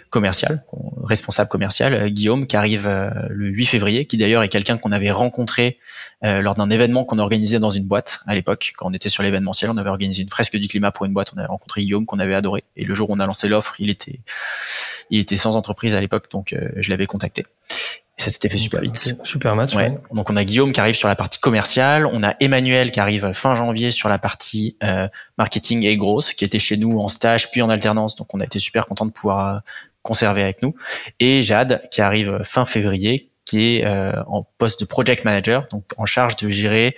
commercial, responsable commercial, euh, Guillaume, qui arrive euh, le 8 février, qui d'ailleurs est quelqu'un qu'on avait rencontré euh, lors d'un événement qu'on organisait dans une boîte à l'époque, quand on était sur l'événementiel, on avait organisé une fresque du climat pour une boîte, on avait rencontré Guillaume qu'on avait adoré, et le jour où on a lancé l'offre, il était, il était sans entreprise à l'époque, donc je l'avais contacté. Et ça s'était fait super vite. Super match. Ouais. Donc on a Guillaume qui arrive sur la partie commerciale, on a Emmanuel qui arrive fin janvier sur la partie marketing et grosse, qui était chez nous en stage puis en alternance. Donc on a été super content de pouvoir conservé avec nous. Et Jade, qui arrive fin février, qui est euh, en poste de project manager, donc en charge de gérer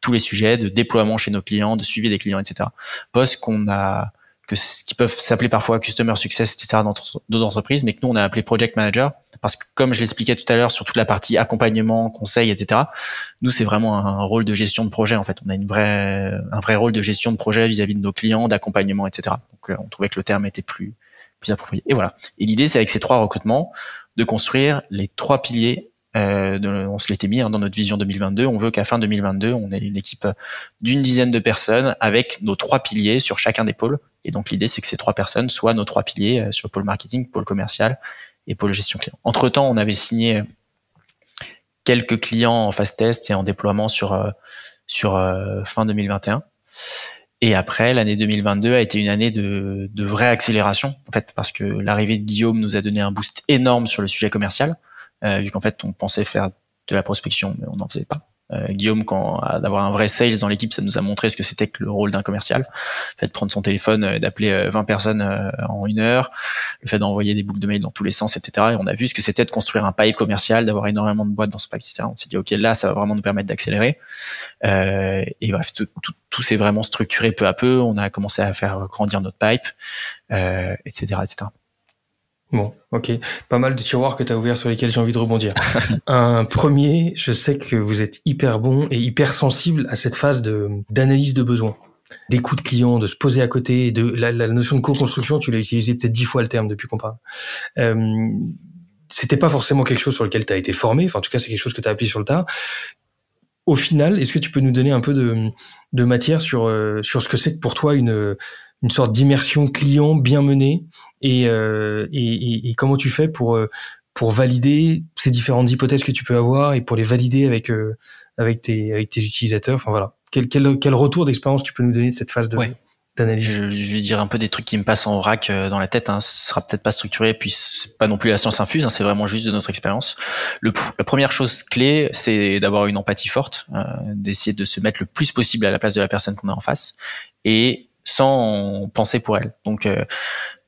tous les sujets de déploiement chez nos clients, de suivi des clients, etc. Poste qu'on a que qui peuvent s'appeler parfois customer success, etc. dans d'autres entreprises, mais que nous on a appelé project manager parce que comme je l'expliquais tout à l'heure sur toute la partie accompagnement, conseil, etc. Nous c'est vraiment un rôle de gestion de projet en fait. On a une vraie un vrai rôle de gestion de projet vis-à-vis -vis de nos clients, d'accompagnement, etc. Donc euh, on trouvait que le terme était plus plus approprié. Et voilà. Et l'idée, c'est avec ces trois recrutements de construire les trois piliers. Euh, de, on se l'était mis hein, dans notre vision 2022. On veut qu'à fin 2022, on ait une équipe d'une dizaine de personnes avec nos trois piliers sur chacun des pôles. Et donc l'idée, c'est que ces trois personnes soient nos trois piliers euh, sur pôle marketing, pôle commercial et pôle gestion client. Entre temps, on avait signé euh, quelques clients en phase test et en déploiement sur euh, sur fin 2021. Et après, l'année 2022 a été une année de, vraie accélération, en fait, parce que l'arrivée de Guillaume nous a donné un boost énorme sur le sujet commercial, vu qu'en fait, on pensait faire de la prospection, mais on n'en faisait pas. Euh, Guillaume, quand d'avoir un vrai sales dans l'équipe, ça nous a montré ce que c'était que le rôle d'un commercial. Le fait de prendre son téléphone, euh, d'appeler 20 personnes en une heure, le fait d'envoyer des boucles de mails dans tous les sens, etc. Et on a vu ce que c'était de construire un pipe commercial, d'avoir énormément de boîtes dans ce pipe, etc. On s'est dit, OK, là, ça va vraiment nous permettre d'accélérer. Euh, et bref, tout, tout, tout s'est vraiment structuré peu à peu. On a commencé à faire grandir notre pipe, euh, etc., etc. Bon, ok. Pas mal de tiroirs que tu as ouverts sur lesquels j'ai envie de rebondir. un premier, je sais que vous êtes hyper bon et hyper sensible à cette phase de d'analyse de besoins, d'écoute client, de se poser à côté, de la, la notion de co-construction. Tu l'as utilisé peut-être dix fois le terme depuis qu'on parle. Euh, c'était pas forcément quelque chose sur lequel tu as été formé. Enfin, en tout cas, c'est quelque chose que tu as appris sur le tas. Au final, est-ce que tu peux nous donner un peu de, de matière sur euh, sur ce que c'est pour toi une une sorte d'immersion client bien menée euh, et, et, et, comment tu fais pour euh, pour valider ces différentes hypothèses que tu peux avoir et pour les valider avec euh, avec tes avec tes utilisateurs? Enfin voilà, quel quel, quel retour d'expérience tu peux nous donner de cette phase de d'analyse? Je, je, vais dire un peu des trucs qui me passent en vrac dans la tête. Hein. Ce sera peut-être pas structuré, puis pas non plus la science infuse. Hein. C'est vraiment juste de notre expérience. Le, la première chose clé, c'est d'avoir une empathie forte, d'essayer de se mettre le plus possible à la place de la personne qu'on a en face, et sans penser pour elle. Donc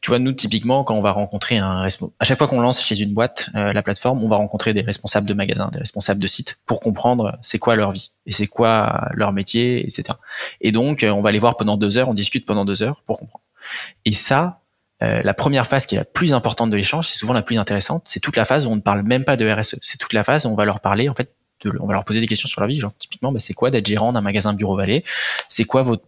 tu vois, nous typiquement, quand on va rencontrer un à chaque fois qu'on lance chez une boîte euh, la plateforme, on va rencontrer des responsables de magasins, des responsables de sites pour comprendre c'est quoi leur vie et c'est quoi leur métier, etc. Et donc, euh, on va les voir pendant deux heures, on discute pendant deux heures pour comprendre. Et ça, euh, la première phase qui est la plus importante de l'échange, c'est souvent la plus intéressante, c'est toute la phase où on ne parle même pas de RSE. C'est toute la phase où on va leur parler en fait on va leur poser des questions sur leur vie, genre typiquement, bah, c'est quoi d'être gérant d'un magasin Bureau Vallée? C'est quoi votre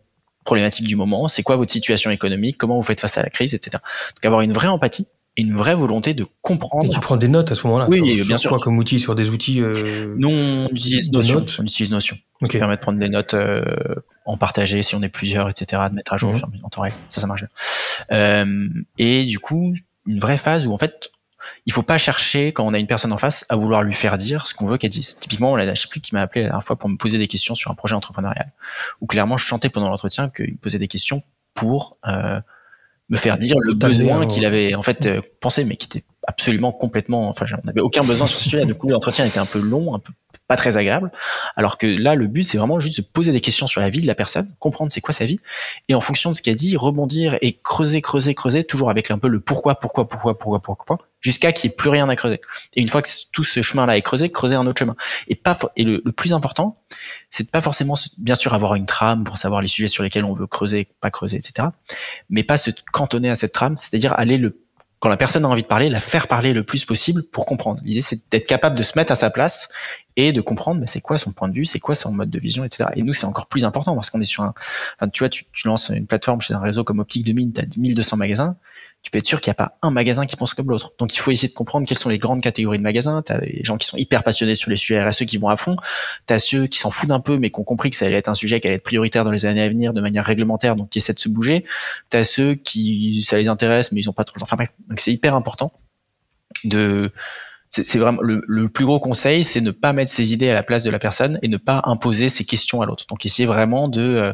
problématique du moment, c'est quoi votre situation économique, comment vous faites face à la crise, etc. Donc avoir une vraie empathie et une vraie volonté de comprendre. Et tu prends des notes à ce moment-là Oui, bien sûr. Quoi comme outil sur des outils euh... Nous, on utilise Notion. On utilise Notion. Okay. Qui permet de prendre des notes euh, en partager si on est plusieurs, etc. De mettre à jour mmh. en temps réel. Ça, ça marche bien. Euh, et du coup, une vraie phase où en fait il faut pas chercher quand on a une personne en face à vouloir lui faire dire ce qu'on veut qu'elle dise. Typiquement, on a plus qui m'a appelé la dernière fois pour me poser des questions sur un projet entrepreneurial, où clairement je chantais pendant l'entretien qu'il me posait des questions pour euh, me faire dire le besoin qu'il avait en fait euh, pensé, mais qui était absolument complètement. Enfin, on n'avait aucun besoin sur ce sujet. Du coup, l'entretien était un peu long, un peu pas très agréable. Alors que là, le but, c'est vraiment juste de poser des questions sur la vie de la personne, comprendre c'est quoi sa vie, et en fonction de ce qu'elle dit, rebondir et creuser, creuser, creuser, toujours avec un peu le pourquoi, pourquoi, pourquoi, pourquoi, pourquoi, jusqu'à qu'il n'y ait plus rien à creuser. Et une fois que tout ce chemin-là est creusé, creuser un autre chemin. Et pas et le, plus important, c'est de pas forcément, bien sûr, avoir une trame pour savoir les sujets sur lesquels on veut creuser, pas creuser, etc. Mais pas se cantonner à cette trame, c'est-à-dire aller le quand la personne a envie de parler, la faire parler le plus possible pour comprendre. L'idée, c'est d'être capable de se mettre à sa place et de comprendre mais c'est quoi son point de vue, c'est quoi son mode de vision, etc. Et nous, c'est encore plus important parce qu'on est sur un... Enfin, tu vois, tu, tu, lances une plateforme chez un réseau comme Optique 2000, tu as 1200 magasins, tu peux être sûr qu'il n'y a pas un magasin qui pense comme l'autre. Donc il faut essayer de comprendre quelles sont les grandes catégories de magasins. Tu as des gens qui sont hyper passionnés sur les sujets RSE qui vont à fond. Tu as ceux qui s'en foutent un peu mais qui ont compris que ça allait être un sujet qui allait être prioritaire dans les années à venir de manière réglementaire, donc qui essaient de se bouger. Tu as ceux qui ça les intéresse mais ils ont pas trop le temps. Enfin bref, donc c'est hyper important de c'est vraiment le, plus gros conseil, c'est ne pas mettre ses idées à la place de la personne et ne pas imposer ses questions à l'autre. Donc essayer vraiment de euh,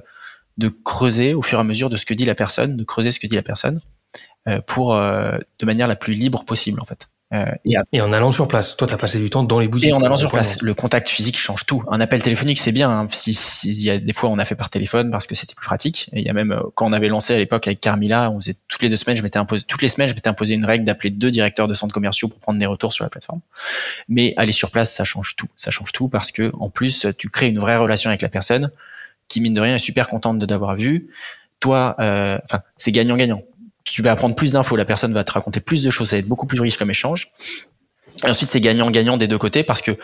de creuser au fur et à mesure de ce que dit la personne, de creuser ce que dit la personne euh, pour euh, de manière la plus libre possible en fait. Euh, et, et, en allant sur place, toi, tu as passé du temps dans les boutiques. Et en allant sur place, le contact physique change tout. Un appel téléphonique, c'est bien. Hein. Si, si, il y a des fois, on a fait par téléphone parce que c'était plus pratique. Et il y a même quand on avait lancé à l'époque avec Carmila, on faisait toutes les deux semaines, je m'étais imposé toutes les semaines, je m'étais imposé une règle d'appeler deux directeurs de centres commerciaux pour prendre des retours sur la plateforme. Mais aller sur place, ça change tout. Ça change tout parce que en plus, tu crées une vraie relation avec la personne qui mine de rien est super contente de t'avoir vu. Toi, enfin, c'est gagnant-gagnant tu vas apprendre plus d'infos, la personne va te raconter plus de choses, ça va être beaucoup plus riche comme échange. Et ensuite, c'est gagnant-gagnant des deux côtés parce que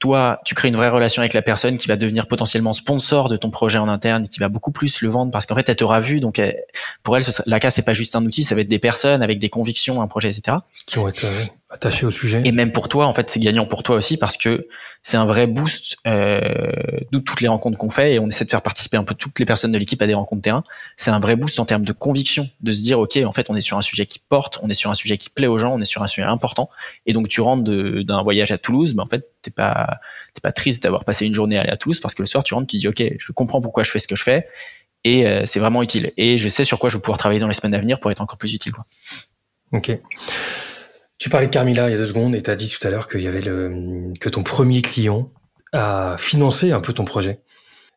toi, tu crées une vraie relation avec la personne qui va devenir potentiellement sponsor de ton projet en interne et qui va beaucoup plus le vendre parce qu'en fait, elle t'aura vu. Donc, pour elle, la CAS, c'est pas juste un outil, ça va être des personnes avec des convictions, un projet, etc. Qui être euh, attaché au sujet. Et même pour toi, en fait, c'est gagnant pour toi aussi parce que c'est un vrai boost. Euh, nous, toutes les rencontres qu'on fait, et on essaie de faire participer un peu toutes les personnes de l'équipe à des rencontres terrain, c'est un vrai boost en termes de conviction, de se dire, ok, en fait, on est sur un sujet qui porte, on est sur un sujet qui plaît aux gens, on est sur un sujet important. Et donc, tu rentres d'un voyage à Toulouse, mais en fait, t'es pas, t'es pas triste d'avoir passé une journée à aller à Toulouse parce que le soir, tu rentres, tu dis, ok, je comprends pourquoi je fais ce que je fais et euh, c'est vraiment utile. Et je sais sur quoi je vais pouvoir travailler dans les semaines à venir pour être encore plus utile, quoi. Ok. Tu parlais de Carmila il y a deux secondes et tu as dit tout à l'heure qu'il y avait le, que ton premier client a financé un peu ton projet.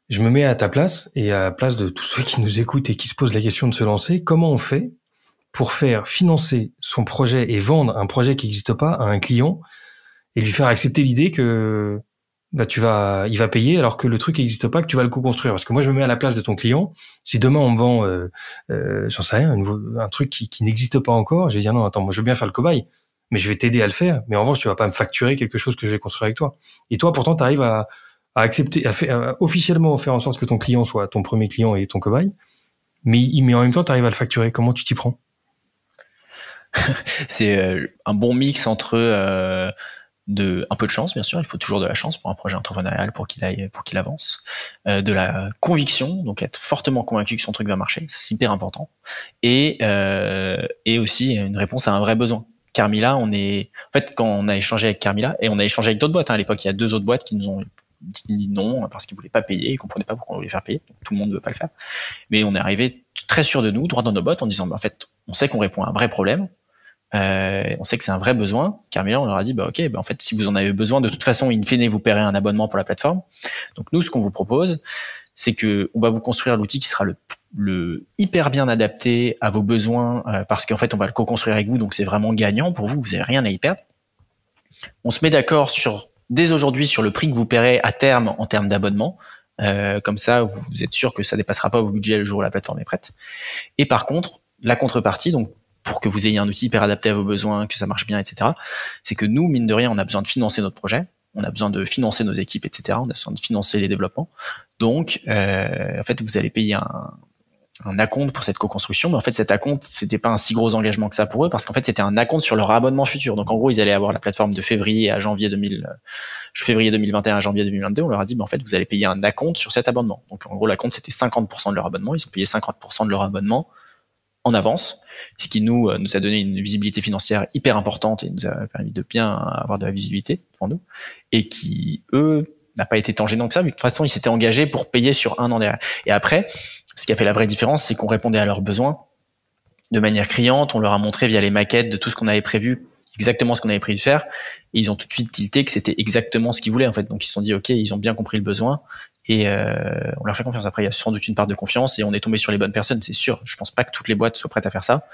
Je me mets à ta place et à la place de tous ceux qui nous écoutent et qui se posent la question de se lancer. Comment on fait pour faire financer son projet et vendre un projet qui n'existe pas à un client et lui faire accepter l'idée que bah tu vas il va payer alors que le truc n'existe pas que tu vas le co-construire? Parce que moi je me mets à la place de ton client si demain on me vend euh, euh, j'en sais rien un, truc qui, n'existe pas encore j'ai dit non attends moi je veux bien faire le cobaye mais je vais t'aider à le faire. Mais en revanche, tu vas pas me facturer quelque chose que je vais construire avec toi. Et toi, pourtant, tu arrives à, à, accepter, à, faire, officiellement faire en sorte que ton client soit ton premier client et ton cobaye. Mais, mais en même temps, tu arrives à le facturer. Comment tu t'y prends? C'est euh, un bon mix entre euh, de un peu de chance, bien sûr. Il faut toujours de la chance pour un projet entrepreneurial pour qu'il aille, pour qu'il avance. Euh, de la conviction, donc être fortement convaincu que son truc va marcher, c'est hyper important. Et euh, et aussi une réponse à un vrai besoin. Carmila, on est, en fait, quand on a échangé avec Carmila, et on a échangé avec d'autres boîtes, hein, à l'époque, il y a deux autres boîtes qui nous ont dit non parce qu'ils voulaient pas payer, ils comprenaient pas pourquoi on voulait faire payer. tout le monde ne veut pas le faire. Mais on est arrivé très sûr de nous, droit dans nos bottes, en disant, bah, en fait, on sait qu'on répond à un vrai problème, euh, on sait que c'est un vrai besoin. Carmila, on leur a dit, bah ok, bah, en fait, si vous en avez besoin, de toute façon, in fine, vous paierez un abonnement pour la plateforme. Donc nous, ce qu'on vous propose, c'est que on va vous construire l'outil qui sera le le hyper bien adapté à vos besoins euh, parce qu'en fait on va le co-construire avec vous donc c'est vraiment gagnant pour vous vous avez rien à y perdre on se met d'accord sur dès aujourd'hui sur le prix que vous paierez à terme en termes d'abonnement euh, comme ça vous êtes sûr que ça dépassera pas vos budgets le jour où la plateforme est prête et par contre la contrepartie donc pour que vous ayez un outil hyper adapté à vos besoins que ça marche bien etc c'est que nous mine de rien on a besoin de financer notre projet on a besoin de financer nos équipes, etc. On a besoin de financer les développements. Donc, euh, en fait, vous allez payer un, un acompte pour cette co-construction, mais en fait cet acompte c'était pas un si gros engagement que ça pour eux parce qu'en fait c'était un acompte sur leur abonnement futur. Donc en gros ils allaient avoir la plateforme de février à janvier 2000, février 2021 à janvier 2022. On leur a dit mais en fait vous allez payer un acompte sur cet abonnement. Donc en gros l'acompte c'était 50% de leur abonnement. Ils ont payé 50% de leur abonnement en avance, ce qui nous euh, nous a donné une visibilité financière hyper importante et nous a permis de bien avoir de la visibilité pour nous et qui eux n'a pas été tant gênant que ça, mais de toute façon, ils s'étaient engagés pour payer sur un an derrière. Et après, ce qui a fait la vraie différence, c'est qu'on répondait à leurs besoins de manière criante. On leur a montré via les maquettes de tout ce qu'on avait prévu exactement ce qu'on avait prévu de faire. Et ils ont tout de suite tilté que c'était exactement ce qu'ils voulaient en fait. Donc ils se sont dit ok, ils ont bien compris le besoin et euh, on leur fait confiance. Après, il y a sans doute une part de confiance et on est tombé sur les bonnes personnes, c'est sûr. Je pense pas que toutes les boîtes soient prêtes à faire ça.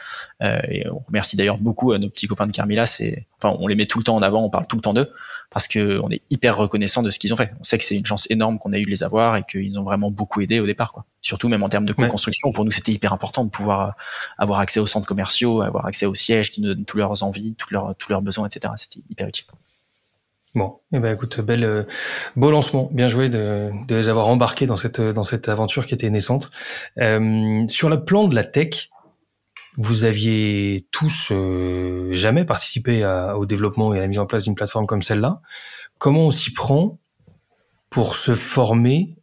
Euh, et on remercie d'ailleurs beaucoup à nos petits copains de Carmila. C'est, enfin, on les met tout le temps en avant, on parle tout le temps d'eux parce que on est hyper reconnaissant de ce qu'ils ont fait. On sait que c'est une chance énorme qu'on a eu de les avoir et qu'ils ont vraiment beaucoup aidé au départ, quoi. Surtout même en termes de co-construction, pour nous c'était hyper important de pouvoir euh, avoir accès aux centres commerciaux, avoir accès aux sièges qui nous donnent tous leurs envies, tous leurs tous leurs besoins, etc. C'était hyper utile. Bon, eh ben écoute, belle, euh, beau lancement, bien joué de, de, les avoir embarqués dans cette dans cette aventure qui était naissante. Euh, sur le plan de la tech, vous aviez tous euh, jamais participé au développement et à la mise en place d'une plateforme comme celle-là. Comment on s'y prend pour se former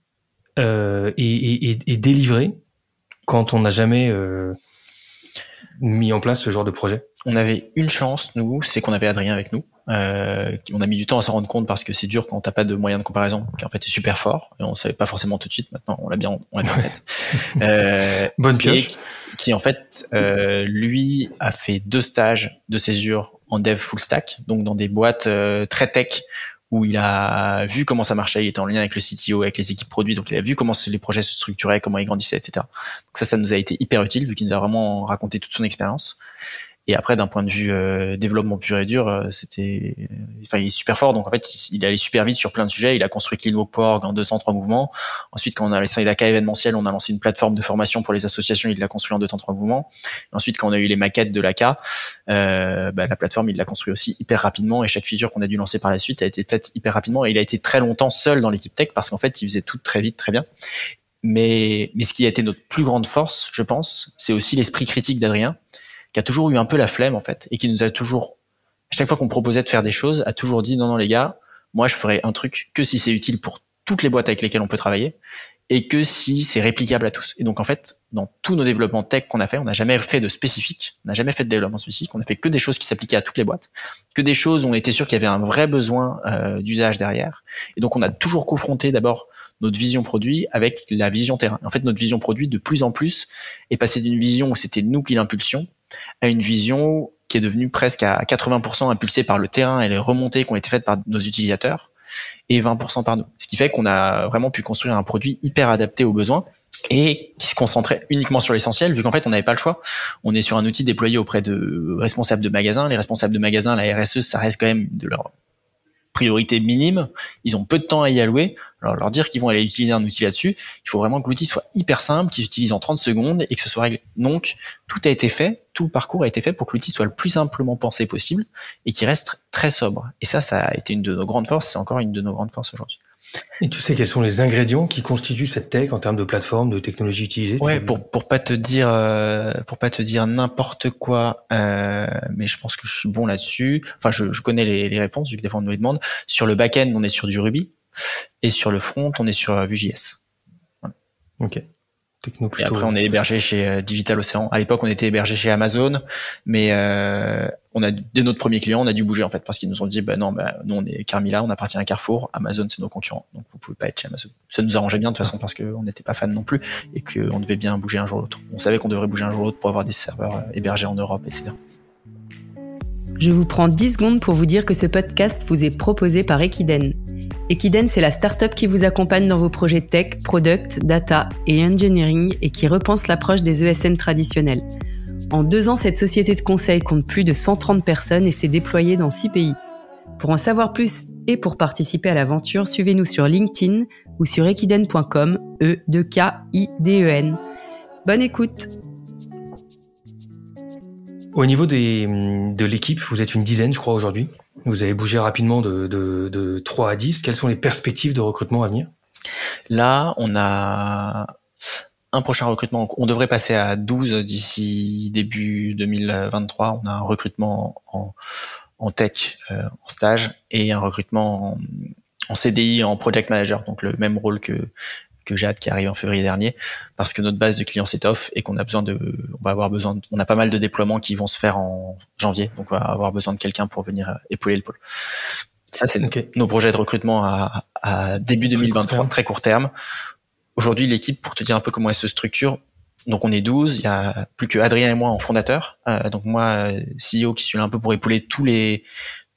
euh, et, et, et, délivrer quand on n'a jamais euh, mis en place ce genre de projet? On avait une chance, nous, c'est qu'on avait Adrien avec nous. Euh, on a mis du temps à s'en rendre compte parce que c'est dur quand t'as pas de moyens de comparaison, qui en fait est super fort. Et on savait pas forcément tout de suite. Maintenant, on l'a bien, on l'a bien en tête. Euh, Bonne pioche. Qui, en fait, euh, lui a fait deux stages de césure en dev full stack, donc dans des boîtes euh, très tech où il a vu comment ça marchait, il était en lien avec le CTO, avec les équipes produits, donc il a vu comment les projets se structuraient, comment ils grandissaient, etc. Donc ça, ça nous a été hyper utile vu qu'il nous a vraiment raconté toute son expérience. Et après, d'un point de vue euh, développement pur et dur, euh, c'était, enfin, il est super fort. Donc en fait, il, est allé super vite sur plein de sujets. Il a construit CleanWalk.org en 203 mouvements. Ensuite, quand on a lancé la cas événementielle, on a lancé une plateforme de formation pour les associations. Il l'a construit en 203 mouvements. Et ensuite, quand on a eu les maquettes de l'AK, euh, bah, la plateforme, il l'a construit aussi hyper rapidement. Et chaque feature qu'on a dû lancer par la suite a été faite hyper rapidement. Et il a été très longtemps seul dans l'équipe tech parce qu'en fait, il faisait tout très vite, très bien. Mais, mais ce qui a été notre plus grande force, je pense, c'est aussi l'esprit critique d'Adrien qui a toujours eu un peu la flemme en fait et qui nous a toujours à chaque fois qu'on proposait de faire des choses a toujours dit non non les gars moi je ferai un truc que si c'est utile pour toutes les boîtes avec lesquelles on peut travailler et que si c'est réplicable à tous. Et donc en fait, dans tous nos développements tech qu'on a fait, on n'a jamais fait de spécifique, on n'a jamais fait de développement spécifique, on a fait que des choses qui s'appliquaient à toutes les boîtes, que des choses où on était sûr qu'il y avait un vrai besoin euh, d'usage derrière. Et donc on a toujours confronté d'abord notre vision produit avec la vision terrain. En fait, notre vision produit de plus en plus est passée d'une vision où c'était nous qui l'impulsions à une vision qui est devenue presque à 80% impulsée par le terrain et les remontées qui ont été faites par nos utilisateurs et 20% par nous. Ce qui fait qu'on a vraiment pu construire un produit hyper adapté aux besoins et qui se concentrait uniquement sur l'essentiel, vu qu'en fait on n'avait pas le choix. On est sur un outil déployé auprès de responsables de magasins. Les responsables de magasins, la RSE, ça reste quand même de leur priorité minime, ils ont peu de temps à y allouer. Alors leur dire qu'ils vont aller utiliser un outil là-dessus, il faut vraiment que l'outil soit hyper simple, qu'ils utilisent en 30 secondes et que ce soit réglé. Donc tout a été fait, tout le parcours a été fait pour que l'outil soit le plus simplement pensé possible et qu'il reste très sobre. Et ça, ça a été une de nos grandes forces, c'est encore une de nos grandes forces aujourd'hui. Et tu sais quels sont les ingrédients qui constituent cette tech en termes de plateforme, de technologie utilisée? Ouais, pour pour pas te dire euh, pour pas te dire n'importe quoi, euh, mais je pense que je suis bon là-dessus. Enfin, je, je connais les, les, réponses vu que des fois on nous les demande. Sur le back-end, on est sur du Ruby et sur le front, on est sur Vue.js. Voilà. Ok. Techno Et après, on est hébergé chez euh, Digital Ocean. À l'époque, on était hébergé chez Amazon, mais euh, on a dès notre premier client, on a dû bouger en fait parce qu'ils nous ont dit, bah non, bah, nous on est Carmila, on appartient à Carrefour, Amazon c'est nos concurrents, donc vous pouvez pas être chez Amazon. Ça nous arrangeait bien de toute façon parce qu'on n'était pas fan non plus et qu'on devait bien bouger un jour ou l'autre. On savait qu'on devrait bouger un jour ou l'autre pour avoir des serveurs euh, hébergés en Europe, etc. Je vous prends 10 secondes pour vous dire que ce podcast vous est proposé par Equiden. Equiden, c'est la startup qui vous accompagne dans vos projets tech, product, data et engineering et qui repense l'approche des ESN traditionnels. En deux ans, cette société de conseil compte plus de 130 personnes et s'est déployée dans six pays. Pour en savoir plus et pour participer à l'aventure, suivez-nous sur LinkedIn ou sur equiden.com, e 2 k i d e n. Bonne écoute. Au niveau des, de l'équipe, vous êtes une dizaine, je crois, aujourd'hui. Vous avez bougé rapidement de, de, de 3 à 10. Quelles sont les perspectives de recrutement à venir? Là, on a un prochain recrutement. On devrait passer à 12 d'ici début 2023. On a un recrutement en, en tech, euh, en stage, et un recrutement en, en, CDI, en project manager, donc le même rôle que que Jade qui arrive en février dernier, parce que notre base de clients s'étoffe et qu'on a besoin de, on va avoir besoin, on a pas mal de déploiements qui vont se faire en janvier, donc on va avoir besoin de quelqu'un pour venir épauler le pôle. Ça, c'est nos projets de recrutement à, à début 2023, très court terme. Aujourd'hui, l'équipe, pour te dire un peu comment elle se structure, donc on est 12, il y a plus que Adrien et moi en fondateur. Euh, donc moi, CEO qui suis là un peu pour épauler tous les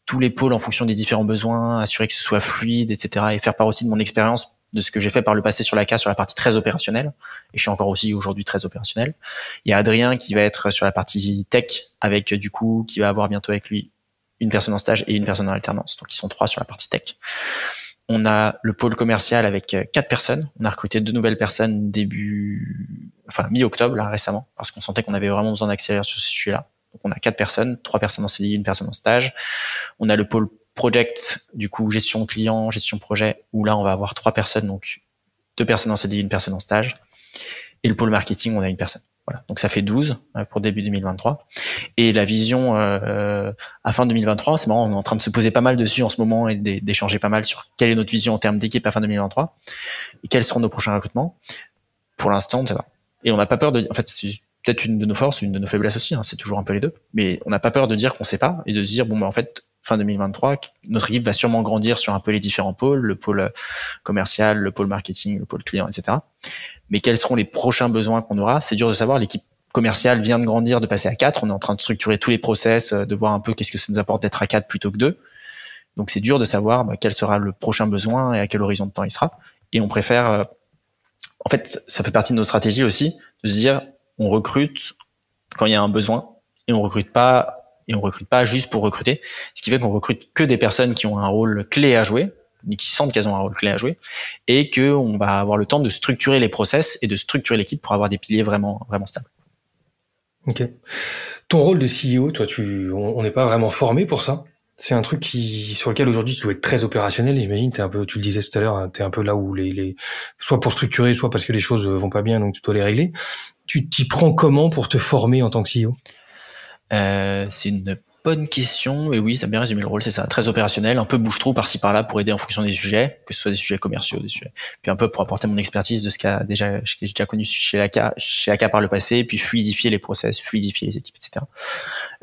tous les pôles en fonction des différents besoins, assurer que ce soit fluide, etc. Et faire part aussi de mon expérience de ce que j'ai fait par le passé sur la case sur la partie très opérationnelle et je suis encore aussi aujourd'hui très opérationnel. Il y a Adrien qui va être sur la partie tech avec du coup qui va avoir bientôt avec lui une personne en stage et une personne en alternance. Donc ils sont trois sur la partie tech. On a le pôle commercial avec quatre personnes. On a recruté deux nouvelles personnes début, enfin mi-octobre là récemment parce qu'on sentait qu'on avait vraiment besoin d'accélérer sur ce sujet-là. Donc on a quatre personnes, trois personnes en CDI, une personne en stage. On a le pôle project, du coup, gestion client, gestion projet, où là, on va avoir trois personnes, donc deux personnes en CDI, une personne en stage. Et le pôle marketing, on a une personne. Voilà. Donc ça fait 12 euh, pour début 2023. Et la vision euh, à fin 2023, c'est marrant, on est en train de se poser pas mal dessus en ce moment et d'échanger pas mal sur quelle est notre vision en termes d'équipe à fin 2023 et quels seront nos prochains recrutements. Pour l'instant, ça va. Et on n'a pas peur de... En fait, c'est peut-être une de nos forces, une de nos faiblesses aussi, hein, c'est toujours un peu les deux. Mais on n'a pas peur de dire qu'on sait pas et de dire, bon, bah, en fait, fin 2023, notre équipe va sûrement grandir sur un peu les différents pôles, le pôle commercial, le pôle marketing, le pôle client, etc. Mais quels seront les prochains besoins qu'on aura? C'est dur de savoir. L'équipe commerciale vient de grandir, de passer à 4. On est en train de structurer tous les process, euh, de voir un peu qu'est-ce que ça nous apporte d'être à 4 plutôt que 2. Donc c'est dur de savoir bah, quel sera le prochain besoin et à quel horizon de temps il sera. Et on préfère, euh, en fait, ça fait partie de nos stratégies aussi, de se dire, on recrute quand il y a un besoin et on recrute pas et on recrute pas juste pour recruter. Ce qui fait qu'on recrute que des personnes qui ont un rôle clé à jouer, qui sentent qu'elles ont un rôle clé à jouer, et que on va avoir le temps de structurer les process et de structurer l'équipe pour avoir des piliers vraiment vraiment stables. Ok. Ton rôle de CEO, toi, tu, on n'est pas vraiment formé pour ça. C'est un truc qui, sur lequel aujourd'hui tu dois être très opérationnel. J'imagine, t'es un peu, tu le disais tout à l'heure, tu es un peu là où les, les, soit pour structurer, soit parce que les choses vont pas bien, donc tu dois les régler. Tu t'y prends comment pour te former en tant que CEO euh, c'est une bonne question, et oui, ça a bien résumé le rôle, c'est ça, très opérationnel, un peu bouche-trou par-ci par-là pour aider en fonction des sujets, que ce soit des sujets commerciaux, des sujets, puis un peu pour apporter mon expertise de ce qu'a déjà, j'ai déjà connu chez AK, chez AK par le passé, puis fluidifier les process, fluidifier les équipes, etc.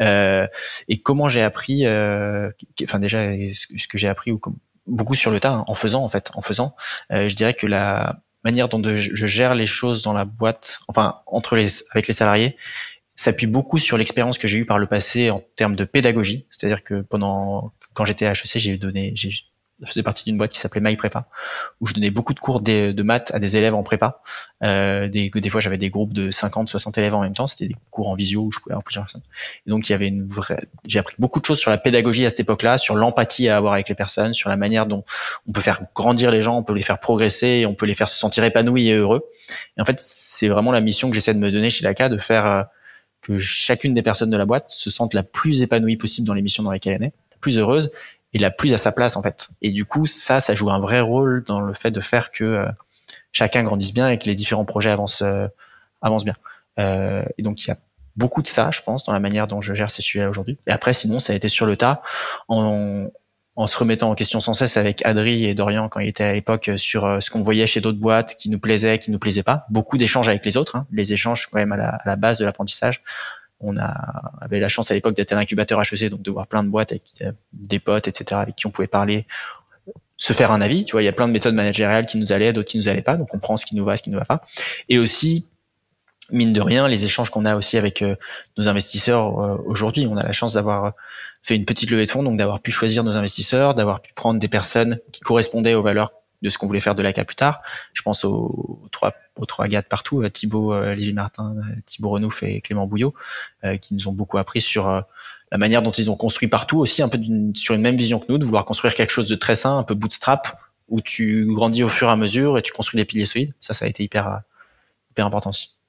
Euh, et comment j'ai appris, euh, enfin déjà, ce que j'ai appris ou beaucoup sur le tas, hein, en faisant en fait, en faisant, euh, je dirais que la manière dont je gère les choses dans la boîte, enfin entre les avec les salariés, s'appuie beaucoup sur l'expérience que j'ai eue par le passé en termes de pédagogie. C'est-à-dire que pendant quand j'étais à HEC, j'ai donné, j'ai je faisais partie d'une boîte qui s'appelait My Prépa, où je donnais beaucoup de cours de, maths à des élèves en prépa. Euh, des, des fois, j'avais des groupes de 50, 60 élèves en même temps. C'était des cours en visio où je pouvais avoir plusieurs personnes. Donc, il y avait une vraie. J'ai appris beaucoup de choses sur la pédagogie à cette époque-là, sur l'empathie à avoir avec les personnes, sur la manière dont on peut faire grandir les gens, on peut les faire progresser, on peut les faire se sentir épanouis et heureux. Et en fait, c'est vraiment la mission que j'essaie de me donner chez l'ACA, de faire euh, que chacune des personnes de la boîte se sente la plus épanouie possible dans l'émission dans laquelle elle est, la plus heureuse et la plus à sa place en fait. Et du coup, ça, ça joue un vrai rôle dans le fait de faire que euh, chacun grandisse bien et que les différents projets avancent, euh, avancent bien. Euh, et donc, il y a beaucoup de ça, je pense, dans la manière dont je gère ces sujets aujourd'hui. Et après, sinon, ça a été sur le tas, en se remettant en question sans cesse avec Adri et Dorian quand il était à l'époque sur ce qu'on voyait chez d'autres boîtes qui nous plaisaient, qui nous plaisaient pas. Beaucoup d'échanges avec les autres, hein. les échanges quand même à la, à base de l'apprentissage. On a avait la chance à l'époque d'être un incubateur HEC, donc de voir plein de boîtes avec euh, des potes, etc., avec qui on pouvait parler, se faire un avis. Tu vois, il y a plein de méthodes managériales qui nous allaient, d'autres qui nous allaient pas. Donc on prend ce qui nous va, ce qui nous va pas. Et aussi mine de rien, les échanges qu'on a aussi avec nos investisseurs aujourd'hui, on a la chance d'avoir fait une petite levée de fonds, donc d'avoir pu choisir nos investisseurs, d'avoir pu prendre des personnes qui correspondaient aux valeurs de ce qu'on voulait faire de l'ACA plus tard. Je pense aux, trois aux trois gars de partout, euh, Thibaut euh, Lévy Martin, euh, Thibaut Renouf et Clément Bouillot, qui nous ont beaucoup appris sur la manière dont ils ont construit partout aussi, un peu sur une même vision que nous, de vouloir construire quelque chose de très sain, un peu bootstrap, où tu grandis au fur et à mesure et tu construis des piliers solides. Ça, ça a été hyper hyper important aussi.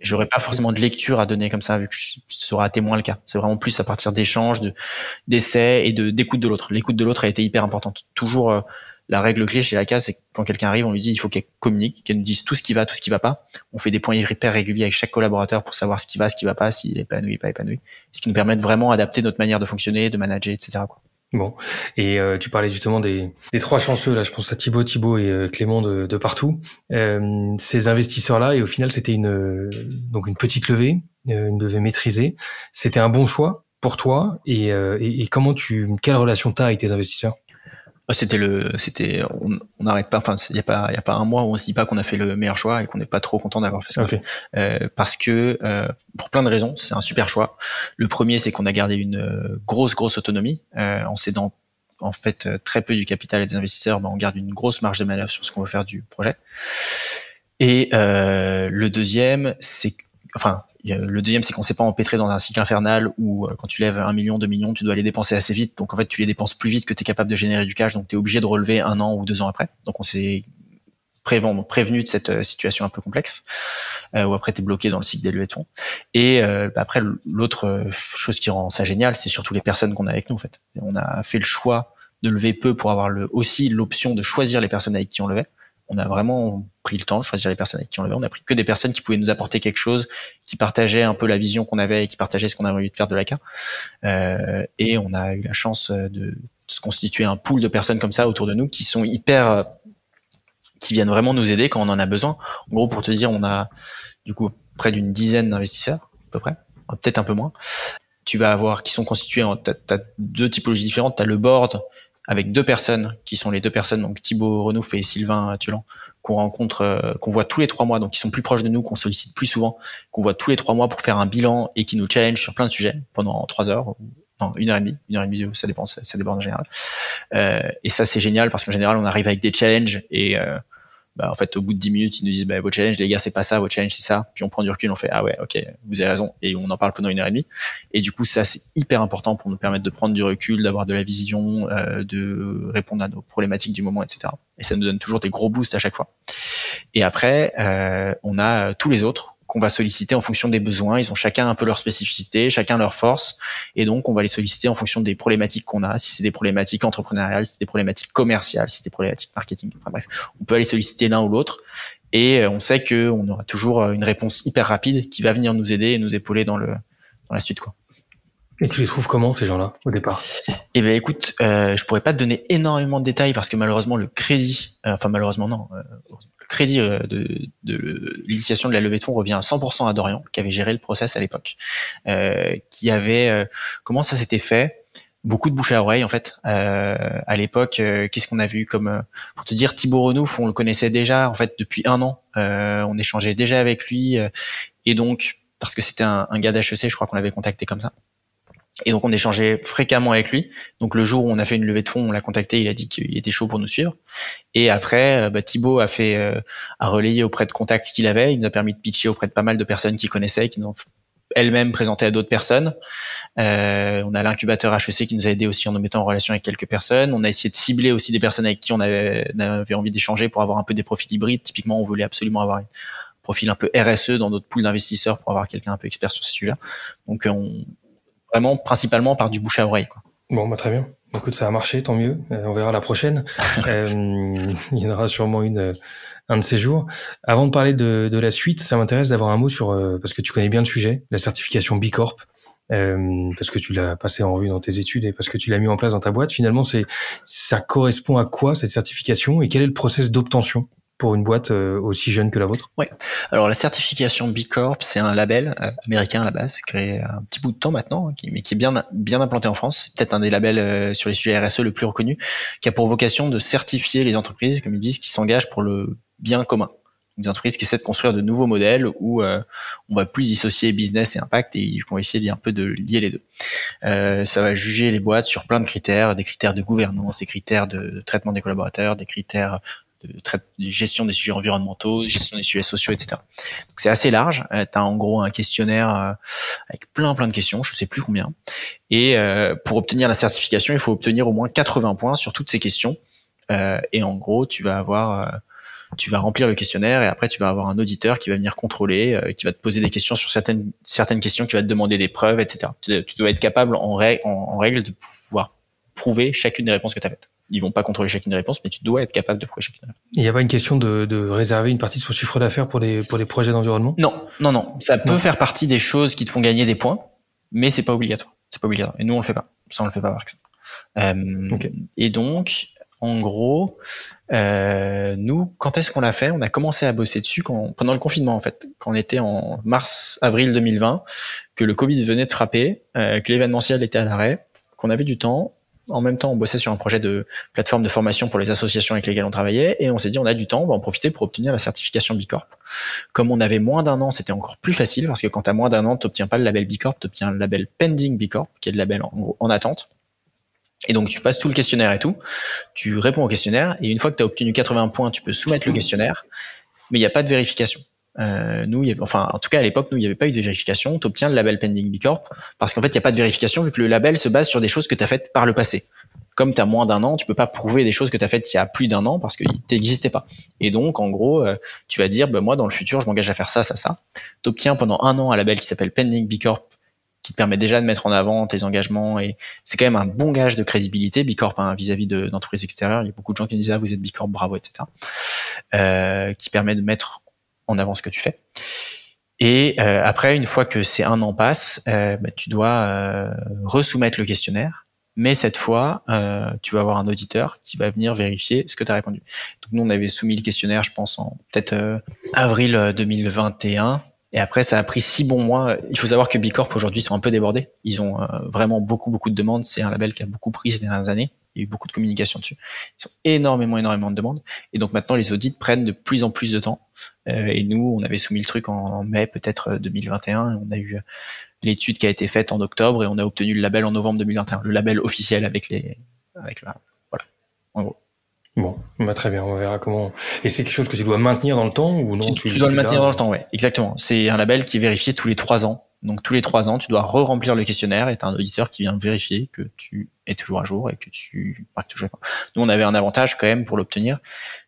J'aurais pas forcément de lecture à donner comme ça, vu que ce sera à témoin le cas. C'est vraiment plus à partir d'échanges, de d'essais et d'écoute de l'autre. L'écoute de l'autre a été hyper importante. Toujours la règle clé chez AK, c'est quand quelqu'un arrive, on lui dit il faut qu'elle communique, qu'elle nous dise tout ce qui va, tout ce qui va pas. On fait des points hyper réguliers avec chaque collaborateur pour savoir ce qui va, ce qui va pas, s'il est épanoui, pas épanoui. Ce qui nous permet de vraiment adapter notre manière de fonctionner, de manager, etc. Quoi. Bon, et euh, tu parlais justement des, trois chanceux là, je pense à Thibaut, Thibaut et euh, Clément de, partout. Euh, ces investisseurs là, et au final c'était une donc une petite levée, une levée maîtrisée. C'était un bon choix pour toi et, comment tu quelle relation t'as avec tes investisseurs? C'était le, c'était, on n'arrête pas. Enfin, il y a pas, il y a pas un mois où on se dit pas qu'on a fait le meilleur choix et qu'on n'est pas trop content d'avoir fait ça. Euh, parce que euh, pour plein de raisons, c'est un super choix. Le premier, c'est qu'on a gardé une euh, grosse, grosse autonomie euh, en cédant en fait très peu du capital et des investisseurs. Ben, on garde une grosse marge de manœuvre sur ce qu'on veut faire du projet. Et euh, le deuxième, c'est enfin, le deuxième, c'est qu'on s'est pas empêtré dans un cycle infernal où euh, quand tu lèves un million, deux millions, tu dois les dépenser assez vite. Donc en fait, tu les dépenses plus vite que tu es capable de générer du cash. Donc tu es obligé de relever un an ou deux ans après. Donc on s'est prévenu de cette euh, situation un peu complexe euh, où après tu es bloqué dans le cycle des levées de fonds. Et euh, bah, après, l'autre chose qui rend ça génial, c'est surtout les personnes qu'on a avec nous en fait. on a fait le choix de lever peu pour avoir le, aussi l'option de choisir les personnes avec qui on levait on a vraiment pris le temps de choisir les personnes avec qui on levait. On a pris que des personnes qui pouvaient nous apporter quelque chose, qui partageaient un peu la vision qu'on avait et qui partageaient ce qu'on avait envie de faire de l'ACA. Euh, et on a eu la chance de se constituer un pool de personnes comme ça autour de nous qui sont hyper, qui viennent vraiment nous aider quand on en a besoin. En gros, pour te dire, on a du coup près d'une dizaine d'investisseurs, à peu près, peut-être un peu moins. Tu vas avoir, qui sont constitués en, t'as, as deux typologies différentes. T'as le board, avec deux personnes qui sont les deux personnes donc Thibaut Renouf et Sylvain Tulan qu'on rencontre euh, qu'on voit tous les trois mois donc qui sont plus proches de nous qu'on sollicite plus souvent qu'on voit tous les trois mois pour faire un bilan et qui nous challenge sur plein de sujets pendant trois heures non, une heure et demie, une heure et demie, ça dépend, ça, dépend en général. Euh, et ça, c'est génial parce qu'en général, on arrive avec des challenges et euh, bah, en fait, au bout de 10 minutes, ils nous disent, bah, votre challenge, les gars, c'est pas ça, votre challenge, c'est ça. Puis on prend du recul, on fait, ah ouais, ok, vous avez raison. Et on en parle pendant une heure et demie. Et du coup, ça, c'est hyper important pour nous permettre de prendre du recul, d'avoir de la vision, euh, de répondre à nos problématiques du moment, etc. Et ça nous donne toujours des gros boosts à chaque fois. Et après, euh, on a tous les autres qu'on va solliciter en fonction des besoins. Ils ont chacun un peu leur spécificité, chacun leur force, et donc on va les solliciter en fonction des problématiques qu'on a. Si c'est des problématiques entrepreneuriales, si c'est des problématiques commerciales, si c'est des problématiques marketing. Enfin bref, on peut aller solliciter l'un ou l'autre, et euh, on sait que on aura toujours euh, une réponse hyper rapide qui va venir nous aider et nous épauler dans le dans la suite, quoi. Et tu les trouves comment ces gens-là au départ? Eh ben écoute, euh, je pourrais pas te donner énormément de détails parce que malheureusement le crédit, euh, enfin malheureusement non, crédit euh, de, de l'initiation de la levée de fonds revient à 100% à Dorian, qui avait géré le process à l'époque, euh, qui avait euh, comment ça s'était fait? Beaucoup de bouche à oreille en fait euh, à l'époque qu'est-ce qu'on a vu comme pour te dire Thibaut Renouf on le connaissait déjà en fait depuis un an on échangeait déjà avec lui et donc parce que c'était un, un gars d'HEC je crois qu'on l'avait contacté comme ça et donc on échangeait fréquemment avec lui. Donc le jour où on a fait une levée de fonds, on l'a contacté, il a dit qu'il était chaud pour nous suivre. Et après, euh, bah, Thibaut a fait euh, a relayé auprès de contacts qu'il avait. Il nous a permis de pitcher auprès de pas mal de personnes qu'il connaissait, qui nous ont elles-mêmes présenté à d'autres personnes. Euh, on a l'incubateur HEC qui nous a aidé aussi en nous mettant en relation avec quelques personnes. On a essayé de cibler aussi des personnes avec qui on avait, avait envie d'échanger pour avoir un peu des profils hybrides. Typiquement, on voulait absolument avoir un profil un peu RSE dans notre pool d'investisseurs pour avoir quelqu'un un peu expert sur ce sujet-là. Donc on, vraiment principalement par du bouche à oreille. Quoi. Bon, bah, très bien. Écoute, ça a marché, tant mieux. Euh, on verra la prochaine. euh, il y en aura sûrement une euh, un de ces jours. Avant de parler de, de la suite, ça m'intéresse d'avoir un mot sur euh, parce que tu connais bien le sujet, la certification B Corp. parce que tu l'as passé en revue dans tes études et parce que tu l'as mis en place dans ta boîte. Finalement, c'est ça correspond à quoi cette certification et quel est le process d'obtention? Pour une boîte euh, aussi jeune que la vôtre? Oui. Alors la certification B Corp, c'est un label euh, américain à la base, créé un petit bout de temps maintenant, hein, mais qui est bien bien implanté en France. Peut-être un des labels euh, sur les sujets RSE le plus reconnu, qui a pour vocation de certifier les entreprises, comme ils disent, qui s'engagent pour le bien commun. des entreprises qui essaient de construire de nouveaux modèles où euh, on va plus dissocier business et impact et ils vont essayer un peu de lier les deux. Euh, ça va juger les boîtes sur plein de critères, des critères de gouvernance, des critères de traitement des collaborateurs, des critères de, gestion des sujets environnementaux, gestion des sujets sociaux, etc. Donc c'est assez large. Euh, tu as en gros un questionnaire euh, avec plein plein de questions, je sais plus combien. Et euh, pour obtenir la certification, il faut obtenir au moins 80 points sur toutes ces questions. Euh, et en gros, tu vas avoir tu vas remplir le questionnaire et après tu vas avoir un auditeur qui va venir contrôler, euh, qui va te poser des questions sur certaines certaines questions, qui va te demander des preuves, etc. Tu, dois être capable en, en, règle de pouvoir prouver chacune des réponses que tu as faites. Ils vont pas contrôler chacune des réponses, mais tu dois être capable de prouver chacune. Il n'y a pas une question de, de, réserver une partie de son chiffre d'affaires pour les pour les projets d'environnement? Non, non, non. Ça peut faire partie des choses qui te font gagner des points, mais c'est pas obligatoire. C'est pas obligatoire. Et nous on le fait pas. Ça on le fait pas par exemple. Euh, Et donc en gros, euh, nous, quand est-ce qu'on l'a fait? On a commencé à bosser dessus quand, pendant le confinement, en fait, quand on était en mars-avril 2020, que le Covid venait de frapper, euh, que l'événementiel était à l'arrêt, qu'on avait du temps. En même temps, on bossait sur un projet de plateforme de formation pour les associations avec lesquelles on travaillait, et on s'est dit, on a du temps, on va en profiter pour obtenir la certification Bicorp. Comme on avait moins d'un an, c'était encore plus facile, parce que quand tu as moins d'un an, tu n'obtiens pas le label Bicorp, tu obtiens le label Pending Bicorp, qui est le label en, en attente. Et donc tu passes tout le questionnaire et tout, tu réponds au questionnaire, et une fois que tu obtenu 80 points, tu peux soumettre le questionnaire, mais il n'y a pas de vérification. Euh, nous, y avait, enfin, en tout cas à l'époque, nous, il n'y avait pas eu de vérification. Tu obtiens le label Pending B Corp parce qu'en fait, il n'y a pas de vérification vu que le label se base sur des choses que tu as faites par le passé. Comme tu as moins d'un an, tu peux pas prouver des choses que tu as faites il y a plus d'un an parce que n'existait pas. Et donc, en gros, euh, tu vas dire, bah, moi, dans le futur, je m'engage à faire ça, ça, ça. Tu obtiens pendant un an un label qui s'appelle Pending B Corp qui te permet déjà de mettre en avant tes engagements et c'est quand même un bon gage de crédibilité Bicorp hein, vis-à-vis de, d'entreprises extérieures. Il y a beaucoup de gens qui disent ah vous êtes Bicorp, bravo, etc. Euh, qui permet de mettre en avant ce que tu fais. Et euh, après, une fois que ces un an passe, euh, bah, tu dois euh, resoumettre le questionnaire. Mais cette fois, euh, tu vas avoir un auditeur qui va venir vérifier ce que tu as répondu. Donc nous, on avait soumis le questionnaire, je pense, en peut-être avril 2021. Et après, ça a pris six bons mois. Il faut savoir que Bicorp aujourd'hui sont un peu débordés. Ils ont euh, vraiment beaucoup, beaucoup de demandes. C'est un label qui a beaucoup pris ces dernières années. Il y a eu beaucoup de communication dessus. Ils ont énormément, énormément de demandes. Et donc maintenant, les audits prennent de plus en plus de temps. Euh, et nous, on avait soumis le truc en, mai peut-être 2021. On a eu l'étude qui a été faite en octobre et on a obtenu le label en novembre 2021. Le label officiel avec les, avec la, voilà, en gros. Bon, bah très bien, on verra comment. Et c'est quelque chose que tu dois maintenir dans le temps ou non? Tu, dois le maintenir dans le temps, ouais, exactement. C'est un label qui est vérifié tous les trois ans. Donc tous les trois ans, tu dois re-remplir le questionnaire et as un auditeur qui vient vérifier que tu es toujours à jour et que tu marques toujours. Nous, on avait un avantage quand même pour l'obtenir,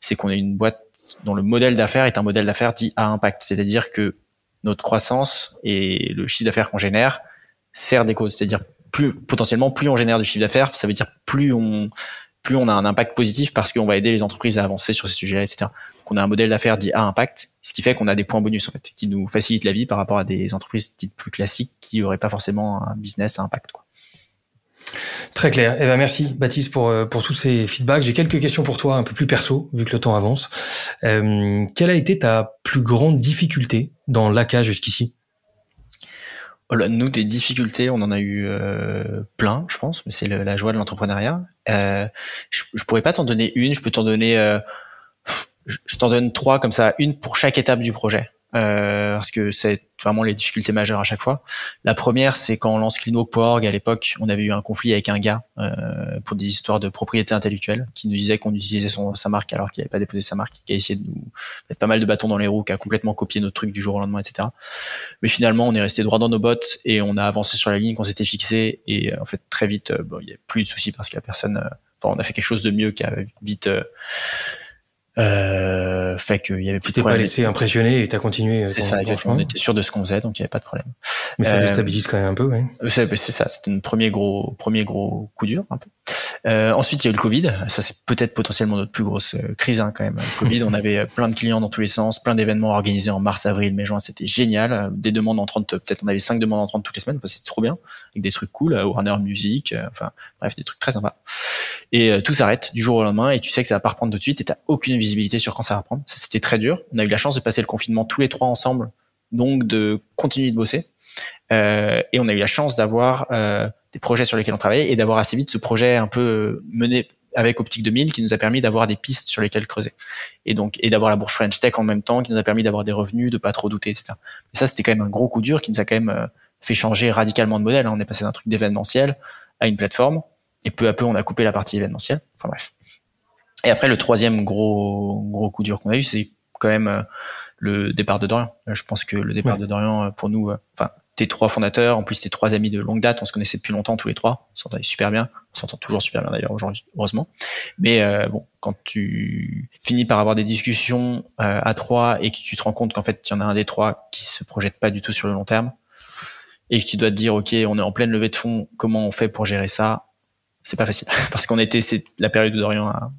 c'est qu'on est une boîte dont le modèle d'affaires est un modèle d'affaires dit à impact, c'est-à-dire que notre croissance et le chiffre d'affaires qu'on génère sert des causes, c'est-à-dire plus potentiellement plus on génère de chiffre d'affaires, ça veut dire plus on plus on a un impact positif parce qu'on va aider les entreprises à avancer sur ces sujets, etc. Donc on a un modèle d'affaires dit à impact, ce qui fait qu'on a des points bonus en fait, qui nous facilitent la vie par rapport à des entreprises dites plus classiques qui n'auraient pas forcément un business à impact. Quoi. Très clair. Eh ben merci Baptiste pour euh, pour tous ces feedbacks. J'ai quelques questions pour toi un peu plus perso vu que le temps avance. Euh, quelle a été ta plus grande difficulté dans l'ACA jusqu'ici? Nous, des difficultés, on en a eu euh, plein, je pense, mais c'est la joie de l'entrepreneuriat. Euh, je, je pourrais pas t'en donner une, je peux t'en donner, euh, je t'en donne trois comme ça, une pour chaque étape du projet. Euh, parce que c'est vraiment les difficultés majeures à chaque fois. La première, c'est quand on lance CleanWalk.org à l'époque, on avait eu un conflit avec un gars euh, pour des histoires de propriété intellectuelle qui nous disait qu'on utilisait son, sa marque alors qu'il n'avait pas déposé sa marque, qui a essayé de nous mettre pas mal de bâtons dans les roues, qui a complètement copié notre truc du jour au lendemain, etc. Mais finalement, on est resté droit dans nos bottes et on a avancé sur la ligne qu'on s'était fixé et euh, en fait très vite, euh, bon, il y a plus de soucis parce qu'il y a personne. Enfin, on a fait quelque chose de mieux qui a vite euh, fait qu'il y avait plus tu de problème. pas laissé impressionner et t'as continué. Euh, c'est ça, exactement. On était sûr de ce qu'on faisait, donc il y avait pas de problème. Mais ça euh, déstabilise quand même un peu, oui. C'est, c'est ça, c'était un premier gros, premier gros coup dur, un peu. Euh, ensuite, il y a eu le Covid. Ça, c'est peut-être potentiellement notre plus grosse euh, crise hein, quand même. Le Covid, on avait euh, plein de clients dans tous les sens, plein d'événements organisés en mars, avril, mai, juin. C'était génial. Des demandes en 30, peut-être on avait cinq demandes en 30 toutes les semaines. Enfin, c'était trop bien. Avec des trucs cool, Warner Music, enfin bref, des trucs très sympas. Et tout s'arrête du jour au lendemain et tu sais que ça va pas reprendre tout de suite et t'as aucune visibilité sur quand ça va reprendre. Ça, c'était très dur. On a eu la chance de passer le confinement tous les trois ensemble, donc de continuer de bosser. Euh, et on a eu la chance d'avoir euh, des projets sur lesquels on travaillait et d'avoir assez vite ce projet un peu euh, mené avec Optique 2000 qui nous a permis d'avoir des pistes sur lesquelles creuser. Et donc, et d'avoir la bourse French Tech en même temps qui nous a permis d'avoir des revenus, de pas trop douter, etc. Et ça, c'était quand même un gros coup dur qui nous a quand même euh, fait changer radicalement de modèle. Hein. On est passé d'un truc d'événementiel à une plateforme. Et peu à peu, on a coupé la partie événementielle. Enfin bref. Et après, le troisième gros, gros coup dur qu'on a eu, c'est quand même euh, le départ de Dorian. Je pense que le départ de Dorian, pour nous, enfin, tes trois fondateurs, en plus tes trois amis de longue date, on se connaissait depuis longtemps tous les trois, on s'entendait super bien, on s'entend toujours super bien d'ailleurs aujourd'hui, heureusement. Mais euh, bon, quand tu finis par avoir des discussions euh, à trois et que tu te rends compte qu'en fait il y en a un des trois qui se projette pas du tout sur le long terme et que tu dois te dire ok, on est en pleine levée de fonds, comment on fait pour gérer ça? C'est pas facile parce qu'on était, c'est la période où Dorian a,